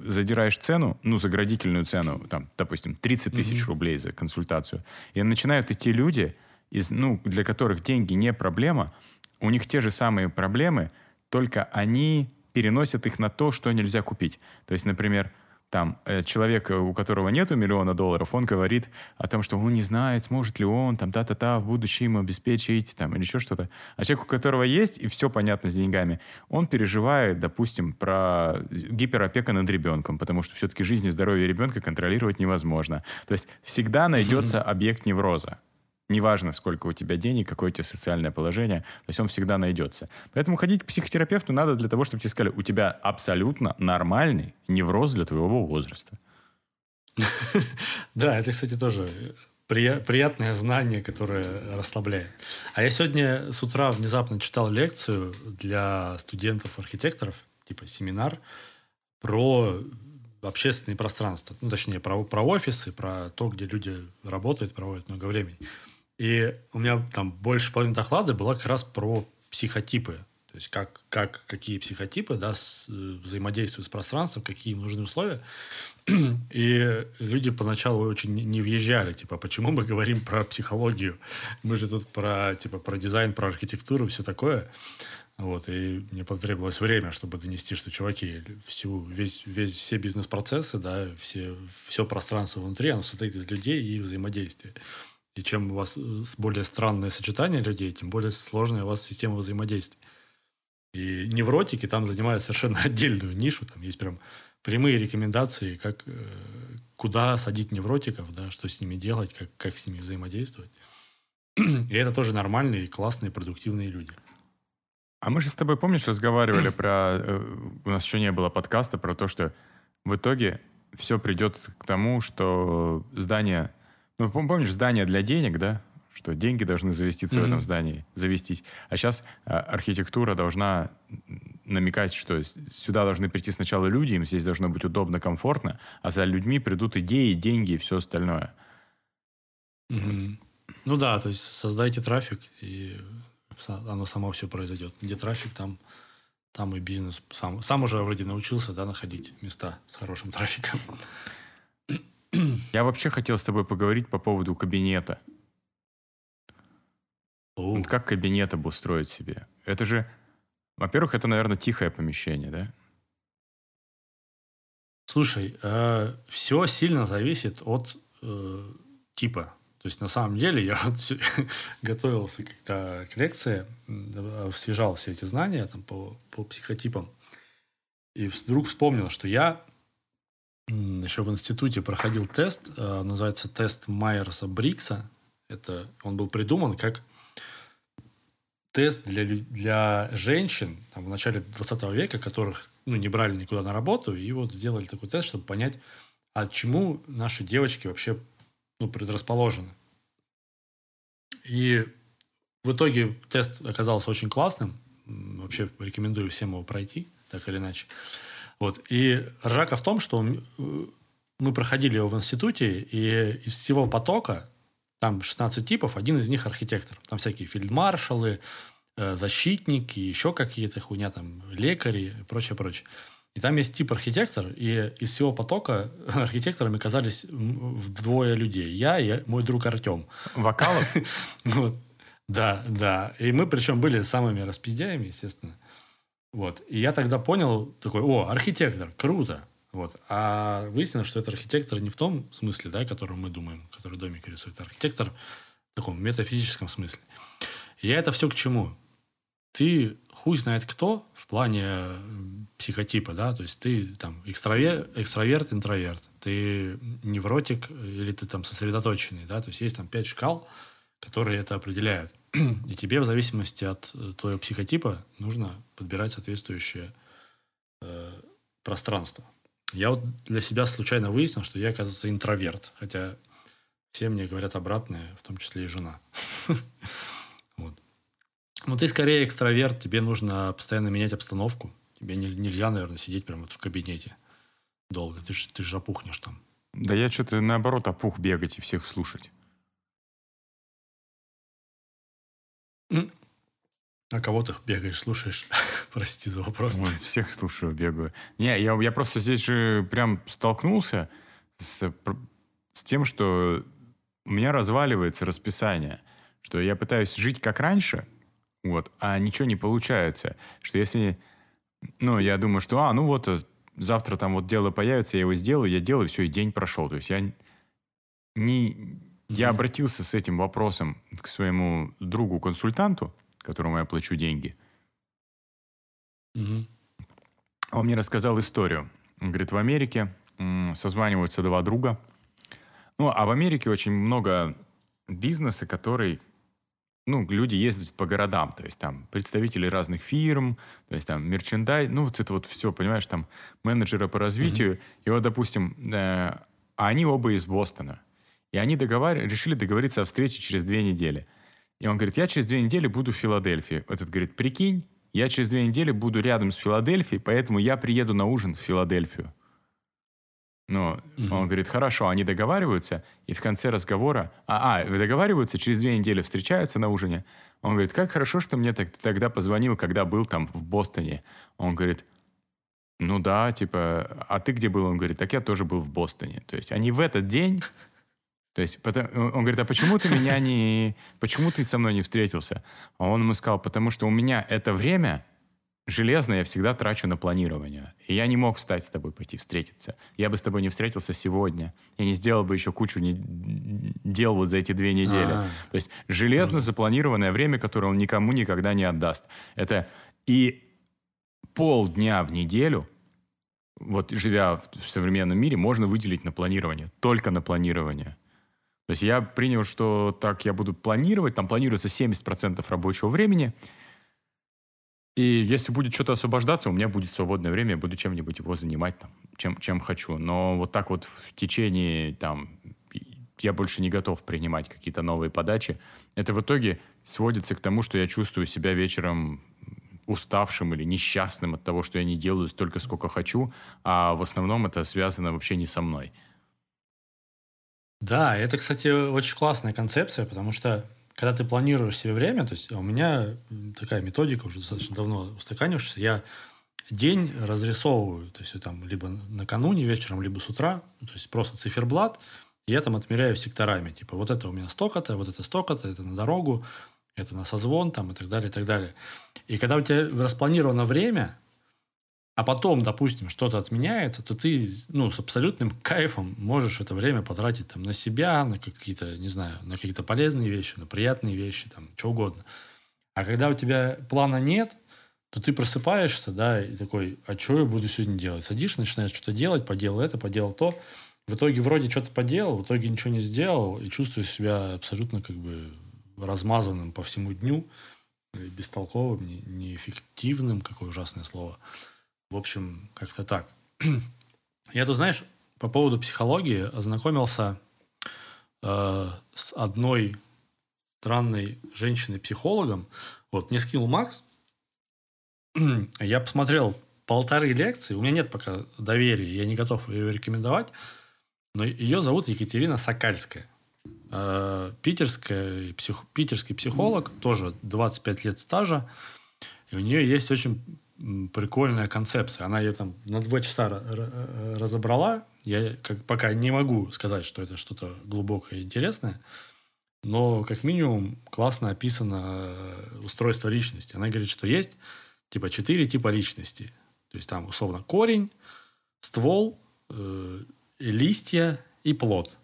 задираешь цену, ну, заградительную цену, там, допустим, 30 тысяч mm-hmm. рублей за консультацию. И начинают идти люди, из, ну, для которых деньги не проблема, у них те же самые проблемы, только они переносят их на то, что нельзя купить. То есть, например, там э, человек, у которого нету миллиона долларов, он говорит о том, что он не знает, сможет ли он там та-та-та в будущем обеспечить там или еще что-то. А человек, у которого есть и все понятно с деньгами, он переживает, допустим, про гиперопека над ребенком, потому что все-таки жизнь и здоровье ребенка контролировать невозможно. То есть всегда найдется объект невроза. Неважно, сколько у тебя денег, какое у тебя социальное положение, то есть он всегда найдется. Поэтому ходить к психотерапевту надо для того, чтобы тебе сказали, у тебя абсолютно нормальный невроз для твоего возраста. Да, это, кстати, тоже приятное знание, которое расслабляет. А я сегодня с утра внезапно читал лекцию для студентов-архитекторов, типа семинар, про общественные пространства. Ну, точнее, про, про офисы, про то, где люди работают, проводят много времени. И у меня там больше половины доклада была как раз про психотипы. То есть как, как, какие психотипы да, с, взаимодействуют с пространством, какие им нужны условия. И люди поначалу очень не въезжали. Типа, почему мы говорим про психологию? Мы же тут про, типа, про дизайн, про архитектуру, все такое. Вот, и мне потребовалось время, чтобы донести, что, чуваки, всю, весь, весь, все бизнес-процессы, да, все, все пространство внутри, оно состоит из людей и их взаимодействия. И чем у вас э, более странное сочетание людей, тем более сложная у вас система взаимодействия. И невротики там занимают совершенно отдельную нишу. Там есть прям прямые рекомендации, как, э, куда садить невротиков, да, что с ними делать, как, как с ними взаимодействовать. И это тоже нормальные, классные, продуктивные люди. А мы же с тобой, помнишь, разговаривали про... Э, у нас еще не было подкаста про то, что в итоге все придет к тому, что здание ну, помнишь, здание для денег, да? Что деньги должны завеститься mm-hmm. в этом здании, завестись. А сейчас а, архитектура должна намекать, что сюда должны прийти сначала люди, им здесь должно быть удобно, комфортно, а за людьми придут идеи, деньги и все остальное. Mm-hmm. Ну да, то есть создайте трафик, и оно само все произойдет. Где трафик, там, там и бизнес. Сам, сам уже вроде научился да, находить места с хорошим трафиком. Я вообще хотел с тобой поговорить по поводу кабинета. Вот как кабинет обустроить себе? Это же, во-первых, это, наверное, тихое помещение, да? Слушай, э, все сильно зависит от э, типа. То есть, на самом деле, я вот готовился когда к лекции, освежал все эти знания там, по, по психотипам. И вдруг вспомнил, что я еще в институте проходил тест, э, называется тест Майерса Брикса. Это он был придуман как тест для, для женщин там, в начале 20 века, которых ну, не брали никуда на работу, и вот сделали такой тест, чтобы понять, а чему наши девочки вообще ну, предрасположены. И в итоге тест оказался очень классным. Вообще рекомендую всем его пройти, так или иначе. Вот. И ржака в том, что э, мы проходили его в институте, и из всего потока, там 16 типов, один из них архитектор. Там всякие фельдмаршалы, э, защитники, еще какие-то хуйня, там, лекари и прочее, прочее. И там есть тип архитектор, и из всего потока архитекторами оказались вдвое людей. Я и мой друг Артем. Вокалов? Да, да. И мы причем были самыми распиздяями, естественно. Вот. И я тогда понял, такой, о, архитектор, круто. Вот. А выяснилось, что это архитектор не в том смысле, да, которым мы думаем, который домик рисует. Архитектор в таком метафизическом смысле. И я это все к чему? Ты хуй знает кто в плане психотипа, да, то есть ты там экстравер, экстраверт, интроверт, ты невротик или ты там сосредоточенный, да, то есть есть там пять шкал, которые это определяют. И тебе в зависимости от э, твоего психотипа нужно подбирать соответствующее э, пространство. Я вот для себя случайно выяснил, что я, оказывается, интроверт. Хотя все мне говорят обратное, в том числе и жена. Вот. Ну, ты скорее экстраверт, тебе нужно постоянно менять обстановку. Тебе нельзя, наверное, сидеть прямо вот в кабинете долго. Ты же ты ж опухнешь там. Да я что-то наоборот опух бегать и всех слушать. А кого ты бегаешь, слушаешь? Прости за вопрос. Ой, всех слушаю, бегаю. Не, я, я просто здесь же прям столкнулся с, с тем, что у меня разваливается расписание, что я пытаюсь жить как раньше, вот, а ничего не получается. Что если, ну, я думаю, что, а, ну вот, э, завтра там вот дело появится, я его сделаю, я делаю, все, и день прошел. То есть я не, я обратился с этим вопросом к своему другу-консультанту, которому я плачу деньги. Mm-hmm. Он мне рассказал историю. Он говорит, в Америке созваниваются два друга. Ну, а в Америке очень много бизнеса, который, ну, люди ездят по городам, то есть там представители разных фирм, то есть там мерчендай, ну, вот это вот все, понимаешь, там менеджеры по развитию. Mm-hmm. И вот, допустим, э, они оба из Бостона. И они договар... решили договориться о встрече через две недели. И он говорит, я через две недели буду в Филадельфии. Этот говорит, прикинь, я через две недели буду рядом с Филадельфией, поэтому я приеду на ужин в Филадельфию. Ну, mm он говорит, хорошо, они договариваются, и в конце разговора, а, а, договариваются, через две недели встречаются на ужине. Он говорит, как хорошо, что мне так, тогда позвонил, когда был там в Бостоне. Он говорит, ну да, типа, а ты где был? Он говорит, так я тоже был в Бостоне. То есть они в этот день то есть он говорит, а почему ты меня не... Почему ты со мной не встретился? А он ему сказал, потому что у меня это время железное я всегда трачу на планирование. И я не мог встать с тобой пойти встретиться. Я бы с тобой не встретился сегодня. Я не сделал бы еще кучу не... дел вот за эти две недели. А-а-а. То есть железно запланированное время, которое он никому никогда не отдаст. Это и полдня в неделю вот живя в современном мире, можно выделить на планирование. Только на планирование. То есть я принял, что так я буду планировать, там планируется 70% рабочего времени, и если будет что-то освобождаться, у меня будет свободное время, я буду чем-нибудь его занимать, там, чем, чем хочу. Но вот так вот в течение, там, я больше не готов принимать какие-то новые подачи. Это в итоге сводится к тому, что я чувствую себя вечером уставшим или несчастным от того, что я не делаю столько, сколько хочу, а в основном это связано вообще не со мной. Да, это, кстати, очень классная концепция, потому что когда ты планируешь себе время, то есть у меня такая методика уже достаточно давно устаканившаяся, я день разрисовываю, то есть там либо накануне вечером, либо с утра, то есть просто циферблат, и я там отмеряю секторами, типа вот это у меня столько-то, вот это столько-то, это на дорогу, это на созвон там и так далее, и так далее. И когда у тебя распланировано время, а потом, допустим, что-то отменяется, то ты ну, с абсолютным кайфом можешь это время потратить там, на себя, на какие-то, не знаю, на какие-то полезные вещи, на приятные вещи, там, что угодно. А когда у тебя плана нет, то ты просыпаешься, да, и такой, а что я буду сегодня делать? Садишься, начинаешь что-то делать, поделал это, поделал то. В итоге вроде что-то поделал, в итоге ничего не сделал, и чувствуешь себя абсолютно как бы размазанным по всему дню, бестолковым, неэффективным, какое ужасное слово. В общем, как-то так. Я тут, знаешь, по поводу психологии ознакомился э, с одной странной женщиной-психологом. Вот, мне скинул Макс. Я посмотрел полторы лекции. У меня нет пока доверия, я не готов ее рекомендовать. Но ее зовут Екатерина Сокальская. Э, питерская, псих, питерский психолог, тоже 25 лет стажа. И у нее есть очень прикольная концепция. Она ее там на два часа разобрала. Я как, пока не могу сказать, что это что-то глубокое и интересное. Но как минимум классно описано э, устройство личности. Она говорит, что есть типа четыре типа личности. То есть там условно корень, ствол, э, листья и плод.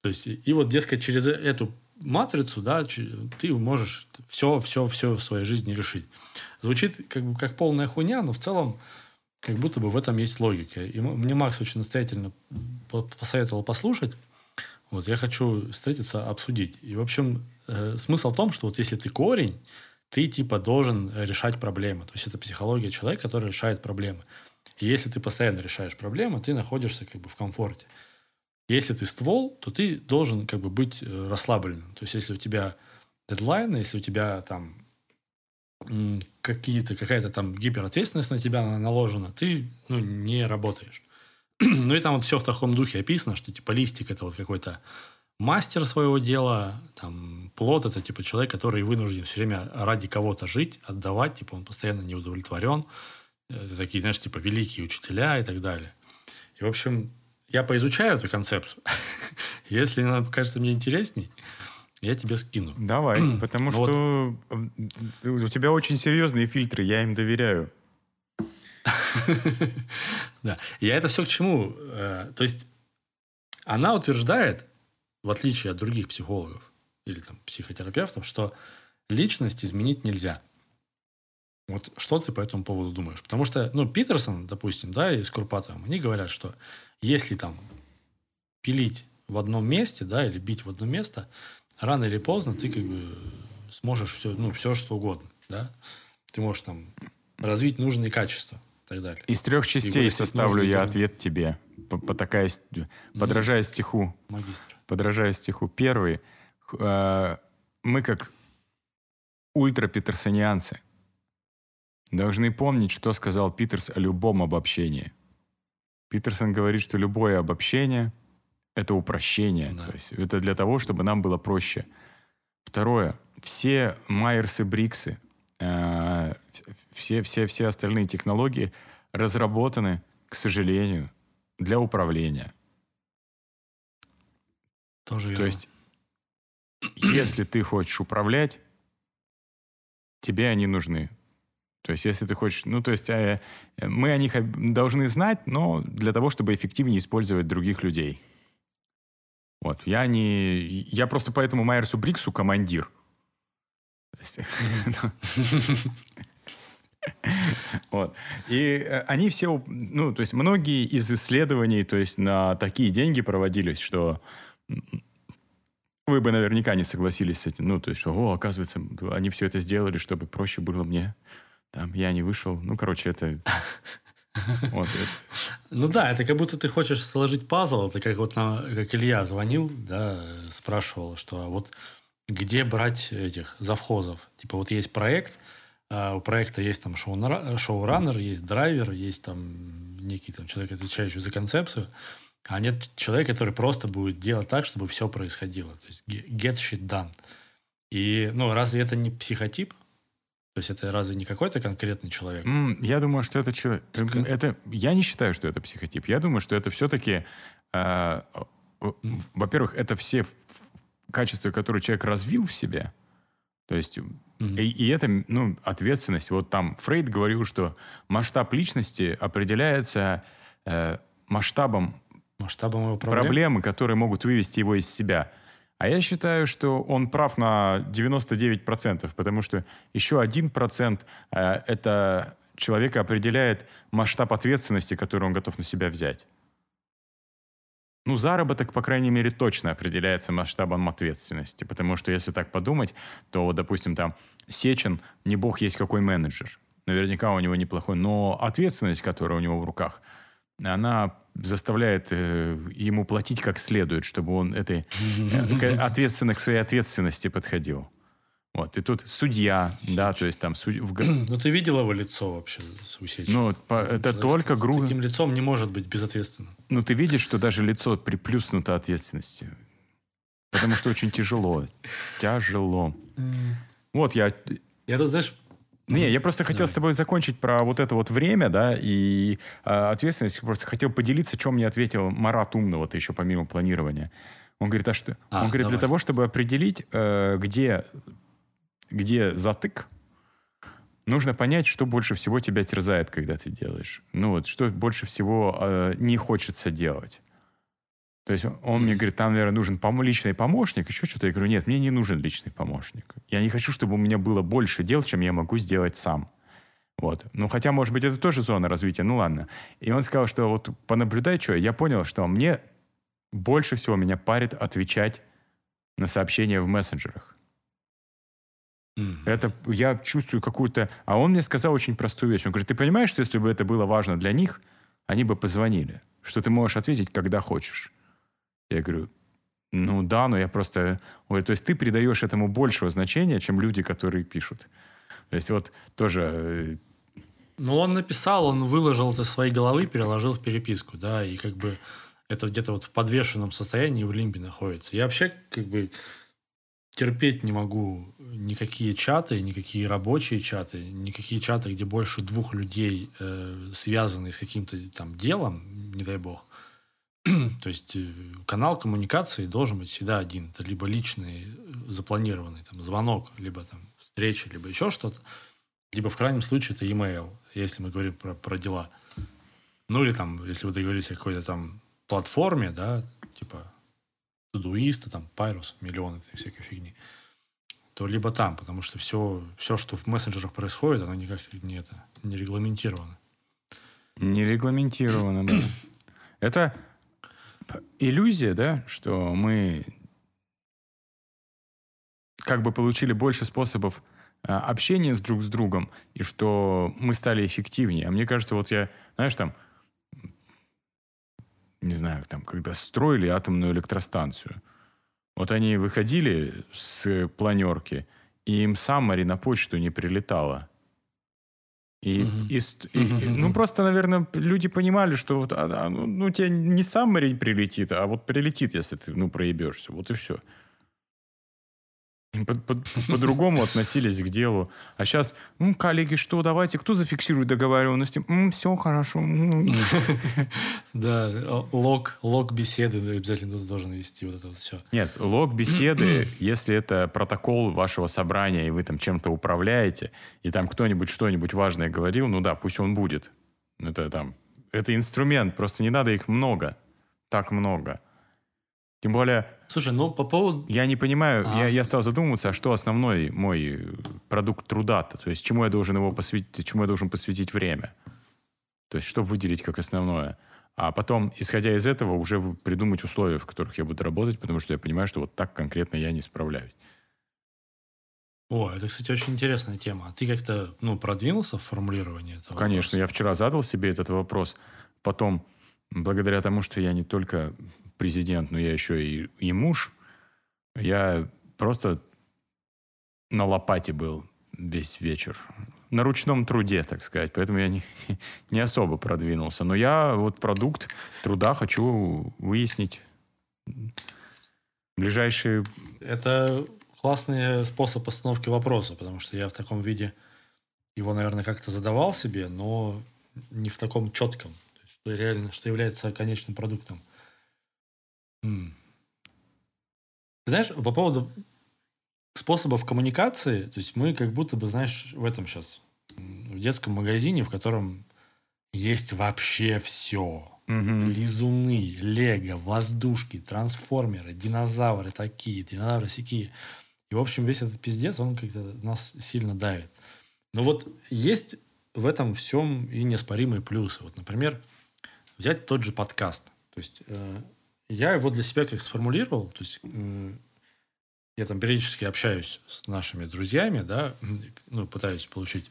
То есть и вот, дескать, через эту матрицу, да, ты можешь все, все, все в своей жизни решить. Звучит как бы как полная хуйня, но в целом как будто бы в этом есть логика. И мне Макс очень настоятельно посоветовал послушать. Вот, я хочу встретиться, обсудить. И, в общем, э, смысл в том, что вот если ты корень, ты типа должен решать проблемы. То есть это психология человека, который решает проблемы. И если ты постоянно решаешь проблемы, ты находишься как бы в комфорте. Если ты ствол, то ты должен как бы быть э, расслабленным. То есть если у тебя дедлайны, если у тебя там какие-то, какая-то там гиперответственность на тебя наложена, ты ну, не работаешь. ну и там вот все в таком духе описано, что типа листик это вот какой-то мастер своего дела, там плод это типа человек, который вынужден все время ради кого-то жить, отдавать, типа он постоянно не удовлетворен. Это такие, знаешь, типа великие учителя и так далее. И, в общем, я поизучаю эту концепцию. Если она покажется мне интересней, я тебе скину. Давай, потому ну что у тебя очень серьезные фильтры, я им доверяю. Да. Я это все к чему? Э, то есть она утверждает, в отличие от других психологов или там психотерапевтов, что личность изменить нельзя. Вот что ты по этому поводу думаешь? Потому что, ну, Питерсон, допустим, да, и с Курпатовым, они говорят, что если там пилить в одном месте, да, или бить в одно место, рано или поздно ты как бы сможешь все, ну, все что угодно, да. Ты можешь там развить нужные качества и так далее. Из трех частей составлю я ответ тебе, потакая, подражая mm. стиху. Магистр. Подражая стиху. Первый. Э, мы как ультрапетерсонианцы должны помнить, что сказал Питерс о любом обобщении. Питерсон говорит, что любое обобщение — это упрощение. Да. То есть это для того, чтобы нам было проще. Второе. Все Майерсы, Бриксы, э, все, все, все остальные технологии разработаны, к сожалению, для управления. Тоже верно. То есть, если ты хочешь управлять, тебе они нужны. То есть, если ты хочешь... Ну, то есть, э, мы о них должны знать, но для того, чтобы эффективнее использовать других людей. Вот. Я не... Я просто поэтому Майерсу Бриксу командир. Вот. И э, они все, ну, то есть многие из исследований, то есть на такие деньги проводились, что вы бы наверняка не согласились с этим. Ну, то есть, что, о, оказывается, они все это сделали, чтобы проще было мне там, я не вышел. Ну, короче, это... Вот. Ну да, это как будто ты хочешь сложить пазл. Это как вот на, как Илья звонил, да, спрашивал, что а вот где брать этих завхозов. Типа вот есть проект, а у проекта есть там шоу-раннер, есть драйвер, есть там некий там человек, отвечающий за концепцию, а нет человека, который просто будет делать так, чтобы все происходило. То есть get shit done. И, ну, разве это не психотип? То есть это разве не какой-то конкретный человек? Mm, я думаю, что это человек. Ск... Это я не считаю, что это психотип. Я думаю, что это все-таки, э, mm. во-первых, это все качества, которые человек развил в себе. То есть mm-hmm. и, и это ну ответственность. Вот там Фрейд говорил, что масштаб личности определяется э, масштабом масштабом его проблем? проблемы, которые могут вывести его из себя. А я считаю, что он прав на 99%, потому что еще 1% э, это человека определяет масштаб ответственности, который он готов на себя взять. Ну, заработок, по крайней мере, точно определяется масштабом ответственности, потому что если так подумать, то, допустим, там Сечин, не бог есть какой менеджер. Наверняка у него неплохой, но ответственность, которая у него в руках, она заставляет э, ему платить как следует, чтобы он этой э, ответственно к своей ответственности подходил. Вот, и тут судья, да, то есть там... Суд... В... Ну, ты видел его лицо вообще усечено? Ну, по, это Человек только грубо... таким лицом не может быть безответственным. Ну, ты видишь, что даже лицо приплюснуто ответственностью. Потому что очень тяжело. Тяжело. Вот я... Я тут, знаешь, не, я просто хотел Давай. с тобой закончить про вот это вот время, да, и э, ответственность. Просто хотел поделиться, чем мне ответил Марат Умного-то еще помимо планирования. Он говорит, а что? А, он говорит, давай. для того, чтобы определить, э, где, где затык, нужно понять, что больше всего тебя терзает, когда ты делаешь. Ну вот, что больше всего э, не хочется делать. То есть он mm-hmm. мне говорит, там, наверное, нужен пом- личный помощник, еще что-то. Я говорю, нет, мне не нужен личный помощник. Я не хочу, чтобы у меня было больше дел, чем я могу сделать сам. Вот. Ну, хотя, может быть, это тоже зона развития. Ну, ладно. И он сказал, что вот понаблюдай, что я понял, что мне больше всего меня парит отвечать на сообщения в мессенджерах. Mm-hmm. Это я чувствую какую-то... А он мне сказал очень простую вещь. Он говорит, ты понимаешь, что если бы это было важно для них, они бы позвонили, что ты можешь ответить, когда хочешь. Я говорю, ну да, но я просто... Говорю, то есть ты придаешь этому большего значения, чем люди, которые пишут. То есть вот тоже... Э, ну, он написал, он выложил это своей головы, переложил в переписку, да, и как бы это где-то вот в подвешенном состоянии в лимбе находится. Я вообще как бы терпеть не могу никакие чаты, никакие рабочие чаты, никакие чаты, где больше двух людей э, связаны с каким-то там делом, не дай бог. То есть э, канал коммуникации должен быть всегда один. Это либо личный, э, запланированный там, звонок, либо там встреча, либо еще что-то. Либо в крайнем случае это email, если мы говорим про, про дела. Ну или там, если вы договорились о какой-то там платформе, да, типа Todoist, там, Pyrus, миллионы этой всякой фигни, то либо там, потому что все, все, что в мессенджерах происходит, оно никак не, это, не регламентировано. Не регламентировано, да. Это иллюзия, да, что мы как бы получили больше способов а, общения с друг с другом, и что мы стали эффективнее. А мне кажется, вот я, знаешь, там, не знаю, там, когда строили атомную электростанцию, вот они выходили с планерки, и им Саммари на почту не прилетало. И, угу. и, и, угу. ну, просто, наверное, люди понимали, что вот, а, ну, ну, тебе не сам прилетит, а вот прилетит, если ты, ну, проебешься. Вот и все. По-другому относились к делу. А сейчас, ну, коллеги, что, давайте, кто зафиксирует договоренности? все хорошо. Да, лог, лог беседы обязательно должен вести вот это вот все. Нет, лог беседы, если это протокол вашего собрания, и вы там чем-то управляете, и там кто-нибудь что-нибудь важное говорил, ну да, пусть он будет. Это там, это инструмент, просто не надо их много, так много. Тем более... Слушай, ну по поводу... Я не понимаю, а. я, я стал задумываться, а что основной мой продукт труда-то? То есть чему я должен его посвятить, чему я должен посвятить время? То есть что выделить как основное? А потом, исходя из этого, уже придумать условия, в которых я буду работать, потому что я понимаю, что вот так конкретно я не справляюсь. О, это, кстати, очень интересная тема. А ты как-то, ну, продвинулся в формулировании этого Конечно, вопроса? я вчера задал себе этот вопрос. Потом, благодаря тому, что я не только президент, но я еще и, и муж, я просто на лопате был весь вечер. На ручном труде, так сказать. Поэтому я не, не особо продвинулся. Но я вот продукт труда хочу выяснить ближайшие... Это классный способ постановки вопроса, потому что я в таком виде его, наверное, как-то задавал себе, но не в таком четком. Что реально, что является конечным продуктом. Ты знаешь, по поводу способов коммуникации, то есть мы как будто бы, знаешь, в этом сейчас, в детском магазине, в котором есть вообще все. Угу. Лизуны, лего, воздушки, трансформеры, динозавры такие, динозавры сякие. И, в общем, весь этот пиздец, он как-то нас сильно давит. Но вот есть в этом всем и неоспоримые плюсы. Вот, например, взять тот же подкаст. То есть э, я его для себя как сформулировал, то есть я там периодически общаюсь с нашими друзьями, да, ну, пытаюсь получить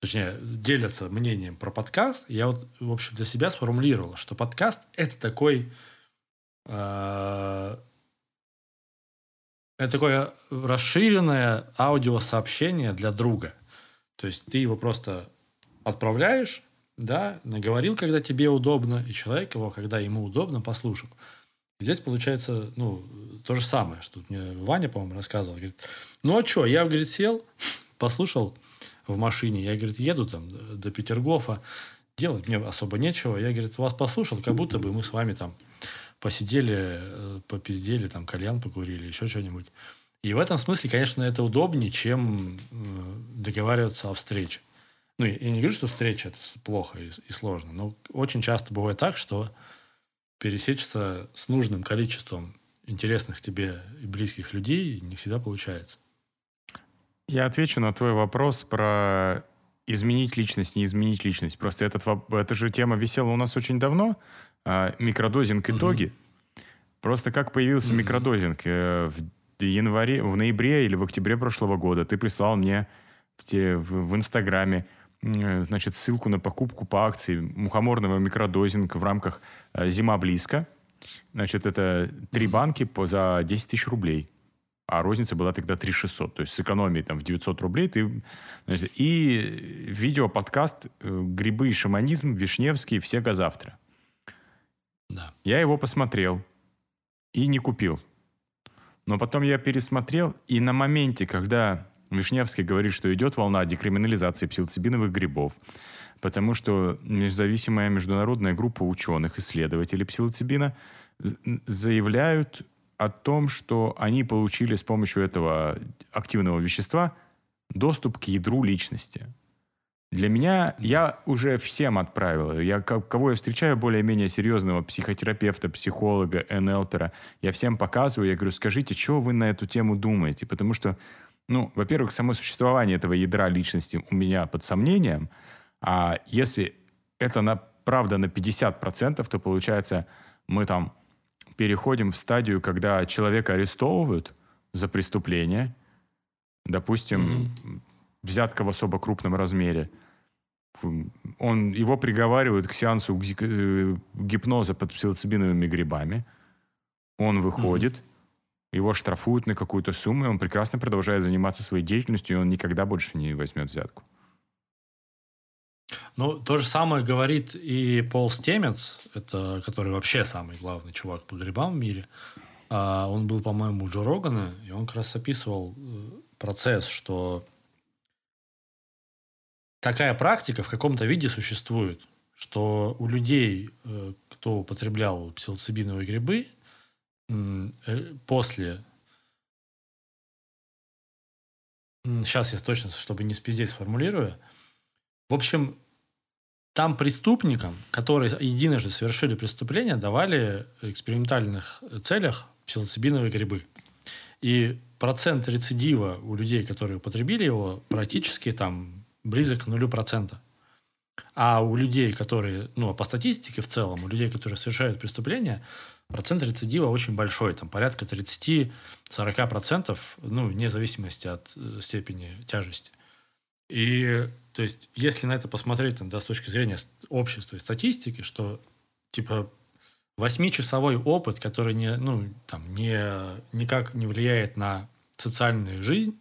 точнее, делятся мнением про подкаст, я вот, в общем, для себя сформулировал, что подкаст – это такой... Э, это такое расширенное аудиосообщение для друга. То есть ты его просто отправляешь, да, наговорил, когда тебе удобно, и человек его, когда ему удобно, послушал. И здесь получается, ну, то же самое, что мне Ваня, по-моему, рассказывал. Говорит, ну а что, я, говорит, сел, послушал в машине, я, говорит, еду там до Петергофа, делать мне особо нечего. Я, говорит, вас послушал, как будто бы мы с вами там посидели, э, попиздели, там, кальян покурили, еще что-нибудь. И в этом смысле, конечно, это удобнее, чем э, договариваться о встрече. Ну, я не говорю, что встреча это плохо и, и сложно, но очень часто бывает так, что пересечься с нужным количеством интересных тебе и близких людей не всегда получается. Я отвечу на твой вопрос про изменить личность, не изменить личность. Просто этот, эта же тема висела у нас очень давно. А, микродозинг итоги. Угу. Просто как появился угу. микродозинг? Э, в январе, в ноябре или в октябре прошлого года ты прислал мне в, те, в, в Инстаграме значит, ссылку на покупку по акции мухоморного микродозинга в рамках э, «Зима близко». Значит, это три банки по, за 10 тысяч рублей. А розница была тогда 3 600. То есть с экономией там, в 900 рублей ты... Значит, и видео-подкаст э, «Грибы и шаманизм», «Вишневский», «Все завтра». Да. Я его посмотрел и не купил. Но потом я пересмотрел, и на моменте, когда Вишневский говорит, что идет волна декриминализации псилоцибиновых грибов, потому что независимая международная группа ученых, исследователей псилоцибина, заявляют о том, что они получили с помощью этого активного вещества доступ к ядру личности. Для меня, я уже всем отправил. Я, кого я встречаю более-менее серьезного психотерапевта, психолога, НЛПера, я всем показываю, я говорю, скажите, что вы на эту тему думаете? Потому что ну, во-первых, само существование этого ядра личности у меня под сомнением. А если это на, правда на 50%, то получается мы там переходим в стадию, когда человека арестовывают за преступление, допустим, mm-hmm. взятка в особо крупном размере, он, его приговаривают к сеансу э, гипноза под псилоцибиновыми грибами, он выходит, mm-hmm его штрафуют на какую-то сумму, и он прекрасно продолжает заниматься своей деятельностью, и он никогда больше не возьмет взятку. Ну, то же самое говорит и Пол Стемец, это, который вообще самый главный чувак по грибам в мире. А, он был, по-моему, у Джо Рогана, и он как раз описывал э, процесс, что такая практика в каком-то виде существует, что у людей, э, кто употреблял псилоцибиновые грибы, после сейчас я точно, чтобы не спиздеть, сформулирую. В общем, там преступникам, которые единожды совершили преступление, давали в экспериментальных целях псилоцибиновые грибы. И процент рецидива у людей, которые употребили его, практически там близок к нулю процента. А у людей, которые, ну, по статистике в целом, у людей, которые совершают преступления, процент рецидива очень большой, там порядка 30-40%, ну, вне зависимости от э, степени тяжести. И, то есть, если на это посмотреть там, да, с точки зрения общества и статистики, что, типа, восьмичасовой опыт, который не, ну, там, не, никак не влияет на социальную жизнь,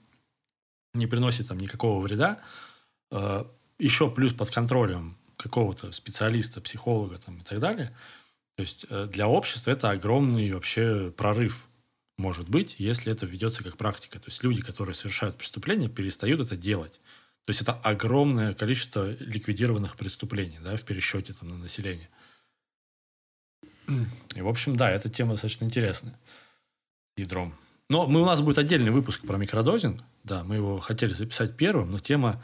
не приносит там никакого вреда, э, еще плюс под контролем какого-то специалиста, психолога там, и так далее – то есть э, для общества это огромный вообще прорыв может быть, если это ведется как практика. То есть люди, которые совершают преступления, перестают это делать. То есть это огромное количество ликвидированных преступлений да, в пересчете там, на население. И, в общем, да, эта тема достаточно интересная. Ядром. Но мы, у нас будет отдельный выпуск про микродозинг. Да, мы его хотели записать первым, но тема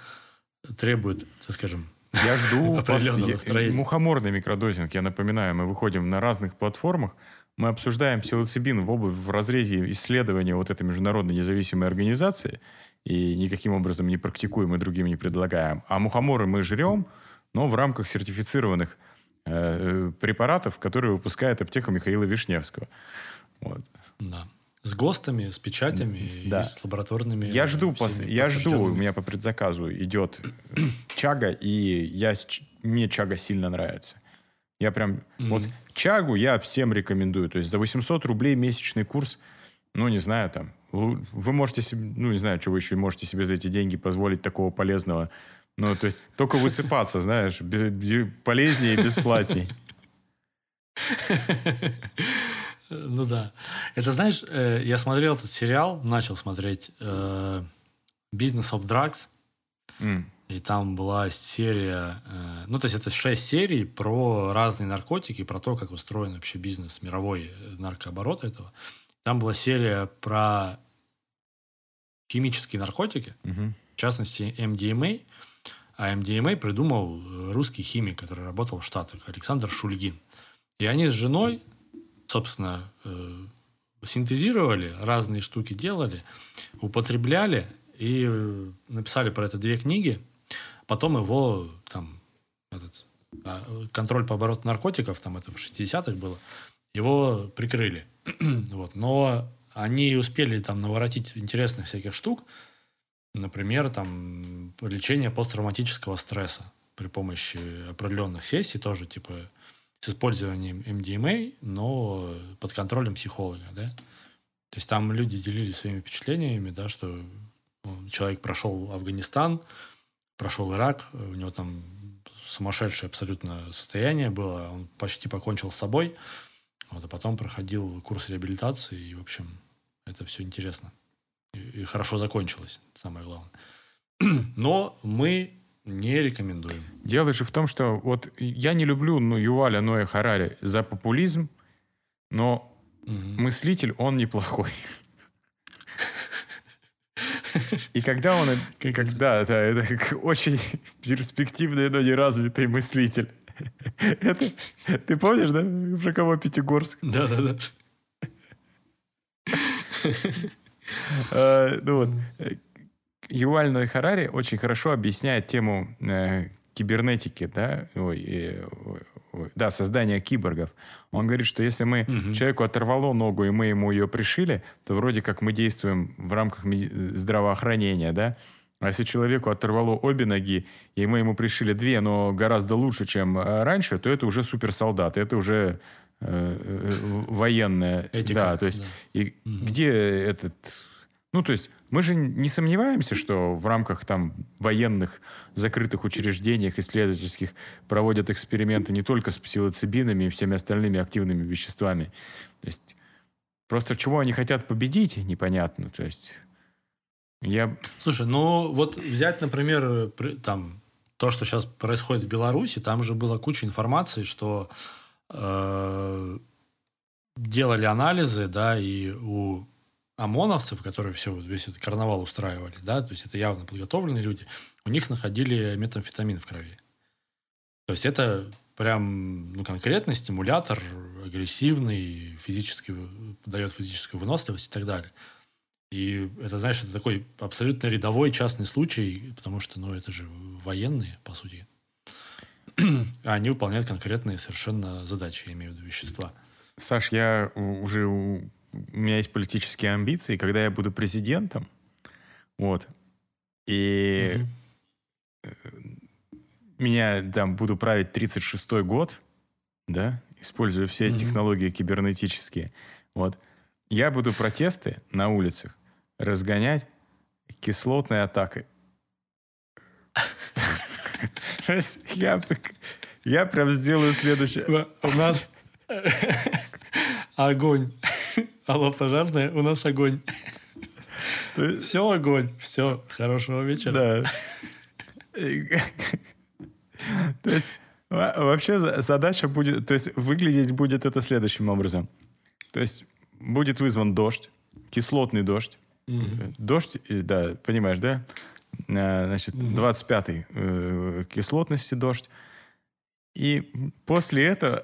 требует, так скажем, я жду определенного Мухоморный микродозинг, я напоминаю, мы выходим на разных платформах, мы обсуждаем псилоцибин в, об... в разрезе исследования вот этой международной независимой организации и никаким образом не практикуем и другим не предлагаем. А мухоморы мы жрем, но в рамках сертифицированных э, препаратов, которые выпускает аптека Михаила Вишневского. Вот. Да. С ГОСТами, с печатями Да. и с лабораторными... Я жду, пос- я жду, у меня по предзаказу идет чага, и я мне чага сильно нравится. Я прям, вот чагу я всем рекомендую. То есть за 800 рублей месячный курс, ну, не знаю, там, вы можете себе, ну, не знаю, что вы еще можете себе за эти деньги позволить такого полезного. Ну, то есть только высыпаться, знаешь, без- полезнее и бесплатней. Ну да. Это знаешь, э, я смотрел этот сериал, начал смотреть э, Business of Drugs, и там была серия, э, ну то есть это шесть серий про разные наркотики, про то, как устроен вообще бизнес мировой э, наркооборот этого. Там была серия про химические наркотики, Мгм. в частности MDMA. А MDMA придумал э, русский химик, который работал в Штатах, Александр Шульгин. И они с женой, собственно, э, синтезировали, разные штуки делали, употребляли и э, написали про это две книги. Потом его там этот, а, контроль по обороту наркотиков, там это в 60-х было, его прикрыли. вот. Но они успели там наворотить интересных всяких штук, Например, там лечение посттравматического стресса при помощи определенных сессий, тоже типа с использованием MDMA, но под контролем психолога, да. То есть там люди делились своими впечатлениями, да, что ну, человек прошел Афганистан, прошел Ирак, у него там сумасшедшее абсолютно состояние было, он почти покончил с собой, вот, а потом проходил курс реабилитации, и, в общем, это все интересно. И, и хорошо закончилось, самое главное. Но мы не рекомендуем. Дело же в том, что вот я не люблю ну, Юваля Ноя Харари за популизм, но Мгм. мыслитель, он неплохой. И когда он... Когда, это, это очень перспективный, но неразвитый мыслитель. Это, ты помнишь, да, про кого Пятигорск? Да-да-да. Э, Ну вот, Юваль Ной Харари очень хорошо объясняет тему э, кибернетики, да, ой, э, ой, ой, да, создания киборгов. Он говорит, что если мы Мгм. человеку оторвало ногу и мы ему ее пришили, то вроде как мы действуем в рамках здравоохранения, да. А если человеку оторвало обе ноги, и мы ему пришили две, но гораздо лучше, чем э, раньше, то это уже суперсолдат, это уже э, э, военная. Этика, Да, то есть да. и где этот... Ну, то есть мы же не сомневаемся, что в рамках там военных закрытых учреждениях исследовательских проводят эксперименты не только с псилоцибинами и всеми остальными активными веществами. То есть просто чего они хотят победить, непонятно. То есть я... Слушай, ну вот взять, например, при- там то, что сейчас происходит в Беларуси, там же была куча информации, что э, делали анализы, да, и у ОМОНовцев, которые все, весь этот карнавал устраивали, да, то есть это явно подготовленные люди, у них находили метамфетамин в крови. То есть это прям ну, конкретный стимулятор, агрессивный, физически дает физическую выносливость и так далее. И это, знаешь, это такой абсолютно рядовой частный случай, потому что, ну, это же военные, по сути. А они выполняют конкретные совершенно задачи, я имею в виду вещества. Саш, я уже... У меня есть политические амбиции, когда я буду президентом, вот, и Мгм. меня там буду править 36-й год, да, используя все Мгм. технологии кибернетические, вот, я буду протесты на улицах разгонять кислотной атакой. Я, так- я прям сделаю следующее. У нас огонь. Алло, пожарная, у нас огонь. Есть- Все огонь. Все, хорошего вечера. Да. То есть во- вообще за- задача будет, то есть выглядеть будет это следующим образом. То есть будет вызван дождь, кислотный дождь. Дождь, э, да, понимаешь, да? А, Значит, 25-й э, кислотности дождь. И после этого...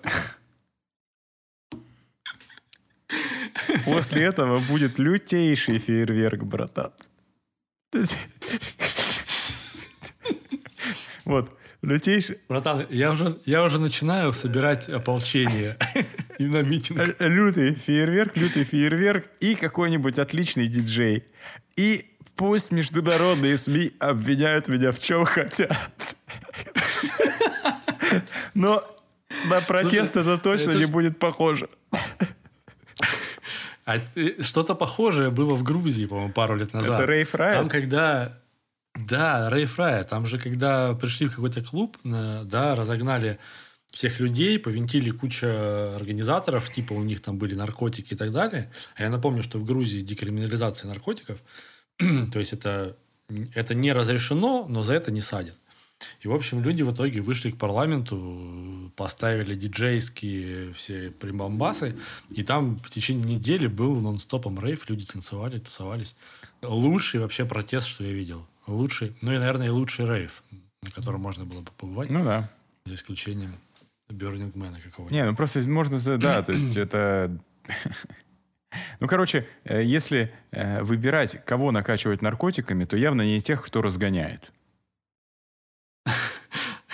После этого будет лютейший фейерверк, братан. Вот, лютейший... Братан, я уже, я уже начинаю собирать ополчение. И на митинг. Лютый фейерверк, лютый фейерверк и какой-нибудь отличный диджей. И пусть международные СМИ обвиняют меня в чем хотят. Но на протест это точно не будет похоже. А э, что-то похожее было в Грузии, по-моему, пару лет назад. Это Рейф Райт? Там, когда... Да, Рейф Райт. Там же, когда пришли в какой-то клуб, да, разогнали всех людей, повинтили куча организаторов, типа у них там были наркотики и так далее. А я напомню, что в Грузии декриминализация наркотиков, то есть это, это не разрешено, но за это не садят. И, в общем, люди в итоге вышли к парламенту, поставили диджейские все прибамбасы, и там в течение недели был нон-стопом рейв, люди танцевали, тусовались. Лучший вообще протест, что я видел. Лучший, ну и, наверное, и лучший рейв, на котором можно было бы побывать, Ну да. за исключением Бёрнингмена какого-нибудь. Не, ну просто можно... за- Да, то есть это... Ну, короче, э, если э, выбирать, кого накачивать наркотиками, то явно не тех, кто разгоняет.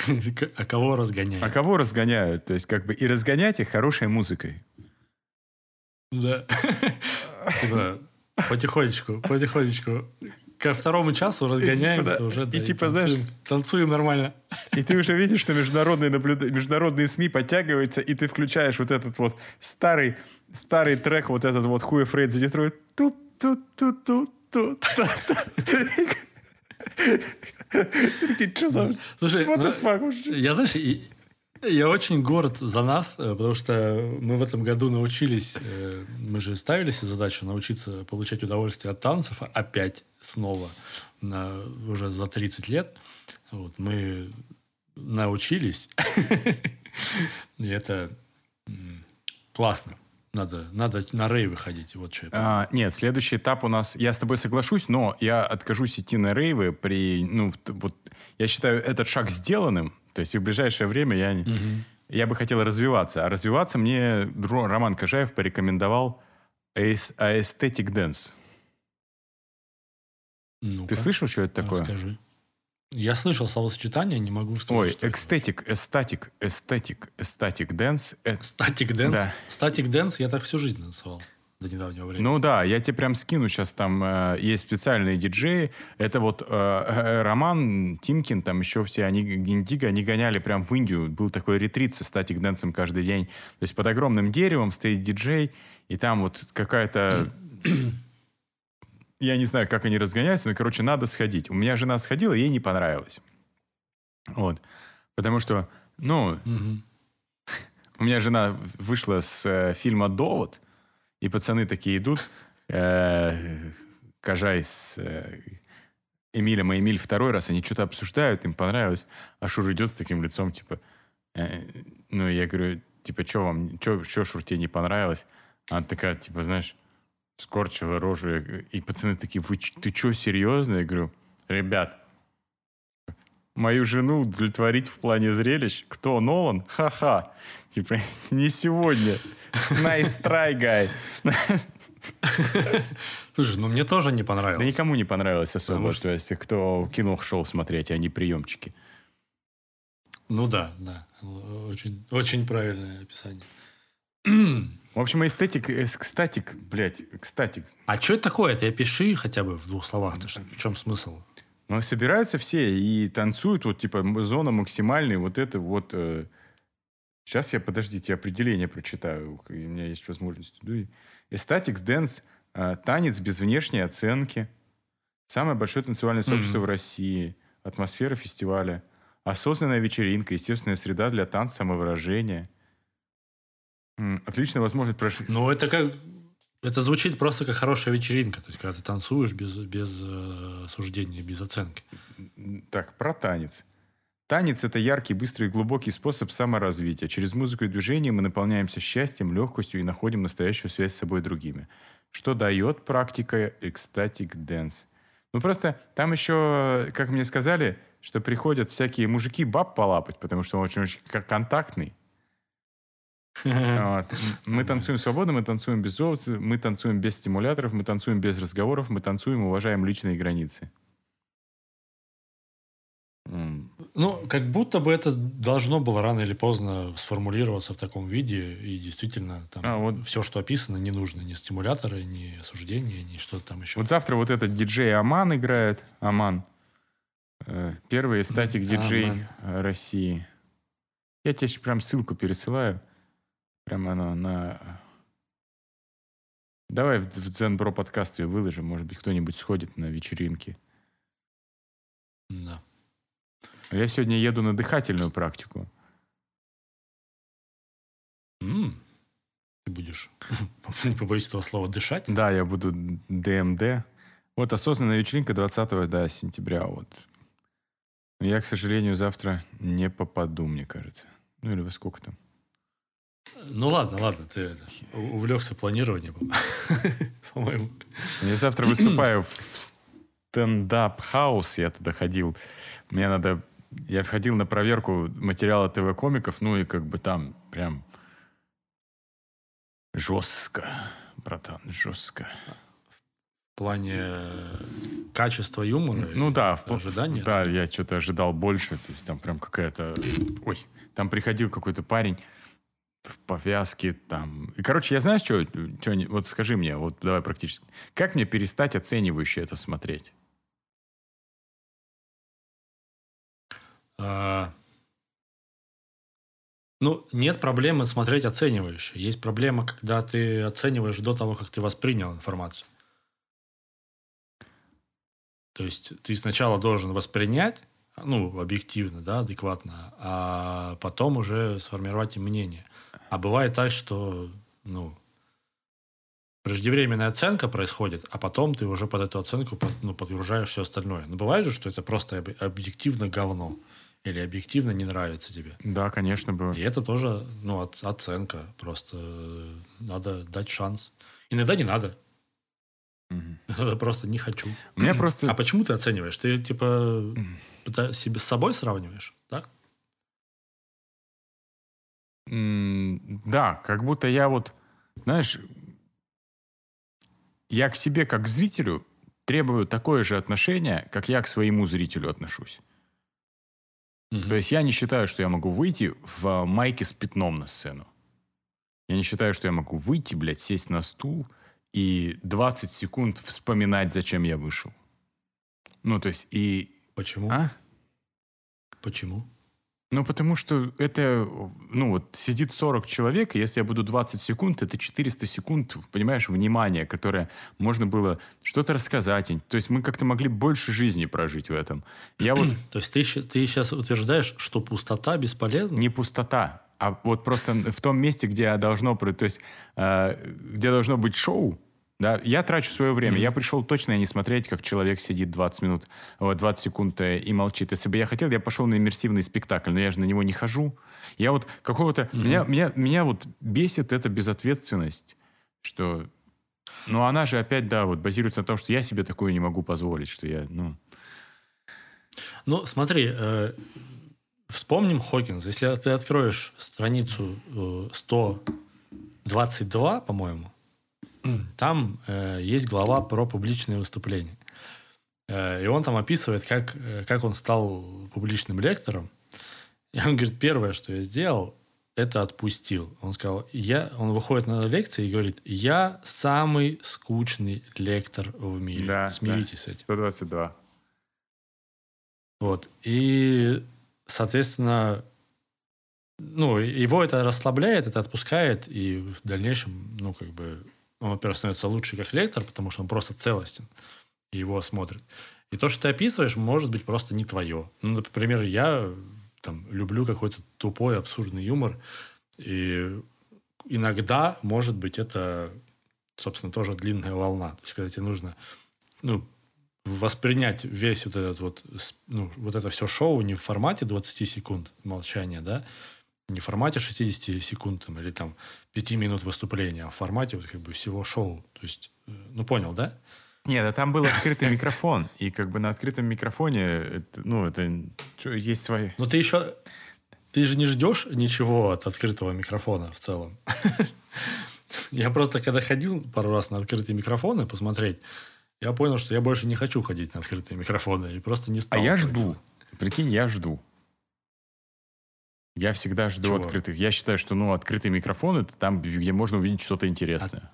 А кого разгоняют? А кого разгоняют? То есть как бы и разгонять их хорошей музыкой. Да. Типа, потихонечку, потихонечку. Ко второму часу разгоняемся да, уже. и да, типа, знаешь- танцуем, Танцуем нормально. И ты уже видишь, что международные, наблюда- международные СМИ подтягиваются, и ты включаешь вот этот вот старый, старый трек, вот этот вот Who Afraid the Detroit. тут тут тут тут тут Все такие, что за... Слушай, What ну, the fuck? вообще?» я, знаешь, я очень горд за нас, э, потому что мы в этом году научились, э, мы же ставили себе задачу научиться получать удовольствие от танцев опять снова на, уже за 30 лет. Вот, мы научились. И это классно. Надо, надо на рей выходить. Вот что это. А, нет, следующий этап у нас... Я с тобой соглашусь, но я откажусь идти на рейвы при... Ну, вот, я считаю этот шаг сделанным. То есть в ближайшее время я, не- я бы хотел развиваться. А развиваться мне Ро- Роман Кожаев порекомендовал aesthetic dance. Ну-ка, Ты слышал, что это такое? Расскажи. Я слышал словосочетание, не могу сказать. Ой, что это. ecstatic, ecstatic, aesthetic, ecstatic dance. э, Ecstatic dance. Да. Ecstatic dance я так всю жизнь танцевал до недавнего времени. Ну да, я тебе прям скину сейчас, там э, есть специальные диджеи. Это вот э, э, Роман, Тимкин, там еще все, они, Гиндиго, они гоняли прям в Индию. Был такой ретрит со статик дэнсом каждый день. То есть под огромным деревом стоит диджей, и там вот какая-то... Я не знаю, как они разгоняются, но, короче, надо сходить. У меня жена сходила, ей не понравилось. Вот. Потому что, ну, Мгм. у меня жена вышла с э, фильма «Довод», и пацаны такие идут, э, Кожай с э, Эмилем и Эмиль второй раз, они что-то обсуждают, им понравилось, а Шур идет с таким лицом, типа, э, ну, я говорю, типа, что вам, что Шур тебе не понравилось? Она такая, типа, знаешь, скорчила рожу, и пацаны такие, Вы, ты что, серьезно? Я говорю, ребят, мою жену удовлетворить в плане зрелищ. Кто? Нолан? Ха-ха. Типа, не сегодня. Nice try, guy. Слушай, ну мне тоже не Да понравилось. никому не понравилось особо. Потому что- То есть, кто кино шел смотреть, а не приемчики. Ну да, да. Очень, очень правильное описание. В общем, эстетик, экстатик, блядь, экстатик. А что это такое? Ты опиши хотя бы в двух словах. -то, что- в чем смысл? Ну, собираются все и танцуют, вот, типа, зона максимальная, вот это вот... сейчас я, подождите, определение прочитаю, у меня есть возможность. Ecstatic dance, э, танец без внешней оценки, самое большое танцевальное сообщество Мгм. в России, атмосфера фестиваля, осознанная вечеринка, естественная среда для танца, самовыражения. Отличная возможность прошить... Ну, это как... Это звучит просто как хорошая вечеринка. То есть, когда ты танцуешь без, без э, суждения, без оценки. Так, про танец. Танец – это яркий, быстрый и глубокий способ саморазвития. Через музыку и движение мы наполняемся счастьем, легкостью и находим настоящую связь с собой и другими. Что дает практика ecstatic dance? Ну, просто там еще, как мне сказали, что приходят всякие мужики баб полапать, потому что он очень-очень контактный. Вот. Мы танцуем свободно, мы танцуем без золота, мы танцуем без стимуляторов, мы танцуем без разговоров, мы танцуем, уважаем личные границы. Ну, как будто бы это должно было рано или поздно сформулироваться в таком виде, и действительно там А, вот- все, что описано, не нужно. Ни стимуляторы, ни осуждения, ни что-то там еще. Вот завтра вот этот диджей Аман играет. Аман. Э, Первый статик диджей Аман. России. Я тебе прям ссылку пересылаю. Прямо оно на... Давай в, Дзенбро подкаст ее выложим. Может быть, кто-нибудь сходит на вечеринки. Да. Я сегодня еду на дыхательную практику. М. Ты будешь, не побоюсь этого слова, дышать? Да, я буду ДМД. Вот осознанная вечеринка 20 да, сентября. Вот. Но Я, к сожалению, завтра не попаду, мне кажется. Ну или во сколько там? Ну ладно, ладно, ты увлекся планированием, по-моему. Я завтра выступаю в стендап-хаус. Я туда ходил. Мне надо... Я входил на проверку материала ТВ-комиков. Ну и как бы там прям жестко, братан, жестко. В плане качества юмора. Ну да, в ожидания. Да, я что-то ожидал больше. То есть там прям какая-то... Ой, там приходил какой-то парень в повязке там. И, короче, я знаешь, что... Вот скажи мне, вот давай практически. Как мне перестать оценивающе это смотреть? А, Ну, нет проблемы смотреть оценивающе. Есть проблема, когда ты оцениваешь до того, как ты воспринял информацию. То есть ты сначала должен воспринять, ну, объективно, да, адекватно, а потом уже сформировать мнение. А бывает так, что, ну, преждевременная оценка происходит, а потом ты уже под эту оценку ну, подгружаешь все остальное. Но бывает же, что это просто об- объективно говно. Или объективно не нравится тебе. Да, конечно, было. И это тоже, ну, от- оценка. Просто э, надо дать шанс. Иногда не надо. Иногда просто не хочу. У меня просто... А почему ты оцениваешь? Ты, типа, себе с собой сравниваешь, так? Да, как будто я вот, знаешь, я к себе как к зрителю требую такое же отношение, как я к своему зрителю отношусь. Мгм. То есть я не считаю, что я могу выйти в майке с пятном на сцену. Я не считаю, что я могу выйти, блядь, сесть на стул и 20 секунд вспоминать, зачем я вышел. Ну, то есть и... Почему? А? Почему? Ну, потому что это, ну, вот сидит 40 человек, и если я буду 20 секунд, это 400 секунд, понимаешь, внимания, которое можно было что-то рассказать. То есть мы как-то могли больше жизни прожить в этом. Я вот То есть ты, ты сейчас утверждаешь, что пустота бесполезна? не пустота, а вот просто в том месте, где должно, то есть, э, где должно быть шоу, да, я трачу свое время. Я пришел точно не смотреть, как человек сидит 20 минут, вот, 20 секунд э, и молчит. Если бы я хотел, я пошел на иммерсивный спектакль, но я же на него не хожу. Я вот какого-то... Меня, меня, меня вот бесит эта безответственность, что... Ну, она же опять, да, вот базируется на том, что я себе такое не могу позволить, что я, ну... Ну, смотри, э, вспомним Хокинс. Если ты откроешь страницу э, 122, по-моему, там э, есть глава про публичные выступления. Э, и он там описывает, как, э, как он стал публичным лектором. И он говорит, первое, что я сделал, это отпустил. Он сказал, я, он выходит на лекции и говорит, я самый скучный лектор в мире. Да, Смиритесь с этим. 122. Вот. И, соответственно, ну, его это расслабляет, это отпускает, и в дальнейшем, ну, как бы, он, во-первых, становится лучше как лектор, потому что он просто целостен, и его смотрят. И то, что ты описываешь, может быть просто не твое. Ну, например, я там люблю какой-то тупой, абсурдный юмор, и иногда, может быть, это, собственно, тоже длинная волна. То есть, когда тебе нужно, ну, воспринять весь вот этот вот, ну, вот это все шоу не в формате 20 секунд молчания, да, не в формате 60 секунд там, или там 5 минут выступления, а в формате вот как бы всего шоу. То есть, э, ну, понял, да? Нет, а там был открытый микрофон. И как бы на открытом микрофоне, это, ну, это есть свои... Но ты еще... Ты же не ждешь ничего от открытого микрофона в целом. Я просто, когда ходил пару раз на открытые микрофоны посмотреть, я понял, что я больше не хочу ходить на открытые микрофоны. И просто не А стал. я этого жду. Прикинь, я жду. Я всегда жду Чего? открытых. Я считаю, что ну открытый микрофон это там, где можно увидеть что-то интересное.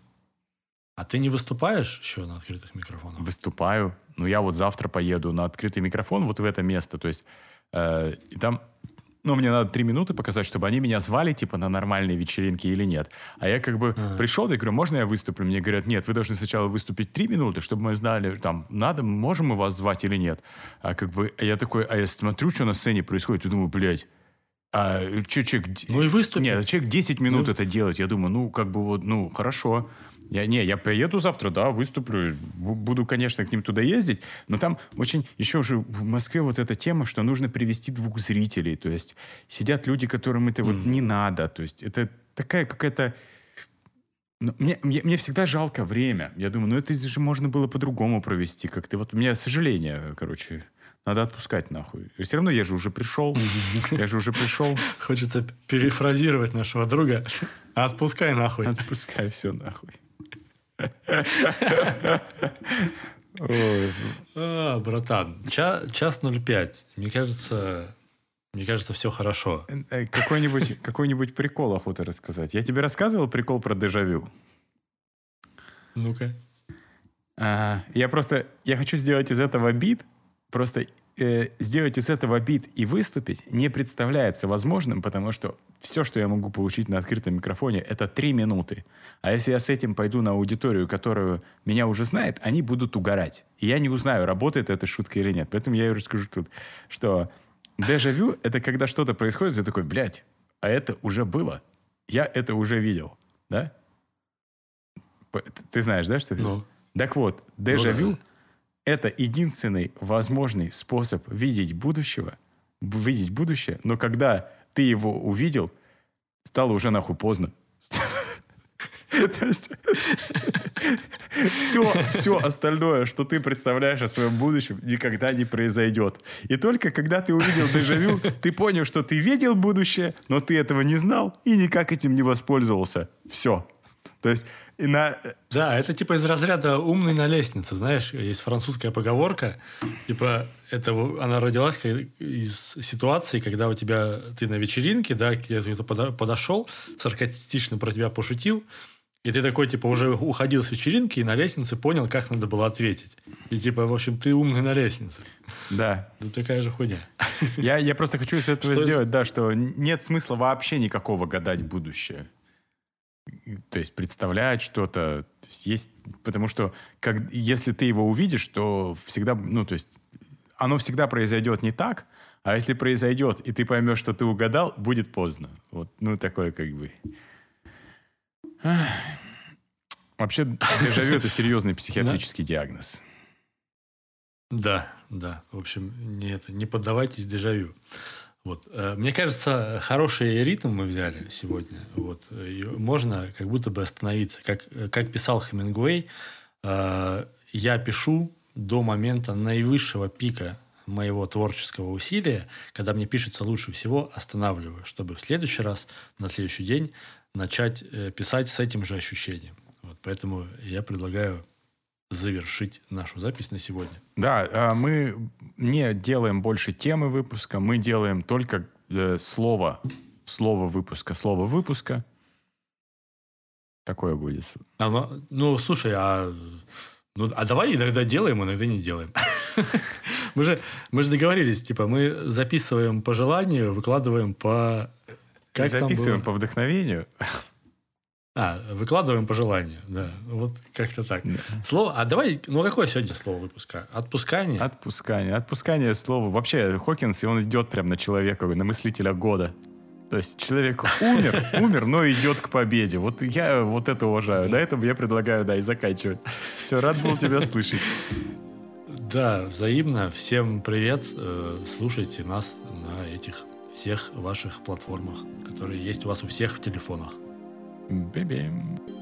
А ты не выступаешь еще на открытых микрофонах? Выступаю. Ну я вот завтра поеду на открытый микрофон вот в это место. То есть э, и там, ну мне надо три минуты показать, чтобы они меня звали типа на нормальные вечеринки или нет. А я как бы Ага. пришел, я говорю, можно я выступлю? Мне говорят, нет, вы должны сначала выступить три минуты, чтобы мы знали, там, надо, можем мы вас звать или нет. А как бы а я такой, а я смотрю, что на сцене происходит, и думаю, блядь, а что, человек... Ну и выступи. Нет, человек 10 минут Ну. это делает. Я думаю, ну, как бы вот, ну, хорошо. Я, не, я приеду завтра, да, выступлю. Бу- Буду, конечно, к ним туда ездить. Но там очень... Еще уже в Москве вот эта тема, что нужно привести двух зрителей. То есть сидят люди, которым это вот не надо. То есть это такая какая-то... Ну, Мне, мне, мне всегда жалко время. Я думаю, ну это же можно было по-другому провести как-то. Вот у меня сожаление, короче, надо отпускать нахуй. Все равно я же уже пришел. Я же уже пришел. Хочется перефразировать нашего друга. Отпускай нахуй. Отпускай все нахуй. А, братан, ча- час 05. Мне кажется, мне кажется, все хорошо. э, Какой-нибудь какой прикол охота рассказать. Я тебе рассказывал прикол про дежавю. Ну-ка. А, Я просто, я хочу сделать из этого бит, просто э, сделать из этого бит и выступить не представляется возможным, потому что все, что я могу получить на открытом микрофоне, это три минуты. А если я с этим пойду на аудиторию, которую меня уже знает, они будут угорать. И я не узнаю, работает эта шутка или нет. Поэтому я и расскажу тут, что дежавю — это когда что-то происходит, ты такой, блядь, а это уже было. Я это уже видел. Да? Ты знаешь, да, что это? Ну. Так вот, дежавю Ну да. Это единственный возможный способ видеть будущего, видеть будущее, но когда ты его увидел, стало уже нахуй поздно. То есть все, все остальное, что ты представляешь о своем будущем, никогда не произойдет. И только когда ты увидел дежавю, ты понял, что ты видел будущее, но ты этого не знал и никак этим не воспользовался. Все. То есть и на, Да, это типа из разряда умный на лестнице, знаешь, есть французская поговорка, типа это она родилась из ситуации, когда у тебя ты на вечеринке, да, где кто-то подо- подошел, саркастично про тебя пошутил, и ты такой, типа, уже уходил с вечеринки и на лестнице понял, как надо было ответить. И типа, в общем, ты умный на лестнице. да, Ну, такая же хуйня. Я, я просто хочу из этого Что- сделать, да, что нет смысла вообще никакого гадать будущее. То есть представлять что-то. То есть есть, потому что как, если ты его увидишь, то всегда, ну, то есть оно всегда произойдет не так, а если произойдет, и ты поймешь, что ты угадал, будет поздно. Вот, ну, такое как бы... Ах. Вообще, дежавю — это серьезный психиатрический диагноз. Да, да. В общем, не, это, не поддавайтесь дежавю. Вот. э, Мне кажется, хороший ритм мы взяли сегодня. Вот. можно как будто бы остановиться. Как, как писал Хемингуэй, э, я пишу до момента наивысшего пика моего творческого усилия, когда мне пишется лучше всего, останавливаю, чтобы в следующий раз, на следующий день начать э, писать с этим же ощущением. Вот. Поэтому я предлагаю завершить нашу запись на сегодня. Да, а мы не делаем больше темы выпуска, мы делаем только э, слово, слово выпуска, слово выпуска. Такое будет. А, ну, ну, слушай, а, ну, а давай иногда делаем, иногда не делаем. Мы же, мы же договорились, типа, мы записываем по желанию, выкладываем по... Как Записываем по вдохновению. А, выкладываем по желанию, да. Вот как-то так. Да. Слово... А давай... Ну, какое сегодня слово выпуска? Отпускание? Отпускание. Отпускание слова. Вообще, Хокинс, и он идет прям на человека, на мыслителя года. То есть человек умер, умер, но идет к победе. Вот я вот это уважаю. На этом я предлагаю, да, и заканчивать. Все, рад был тебя слышать. Да, взаимно. Всем привет. Э, Слушайте нас на этих всех ваших платформах, которые есть у вас у всех в телефонах. Bim bim.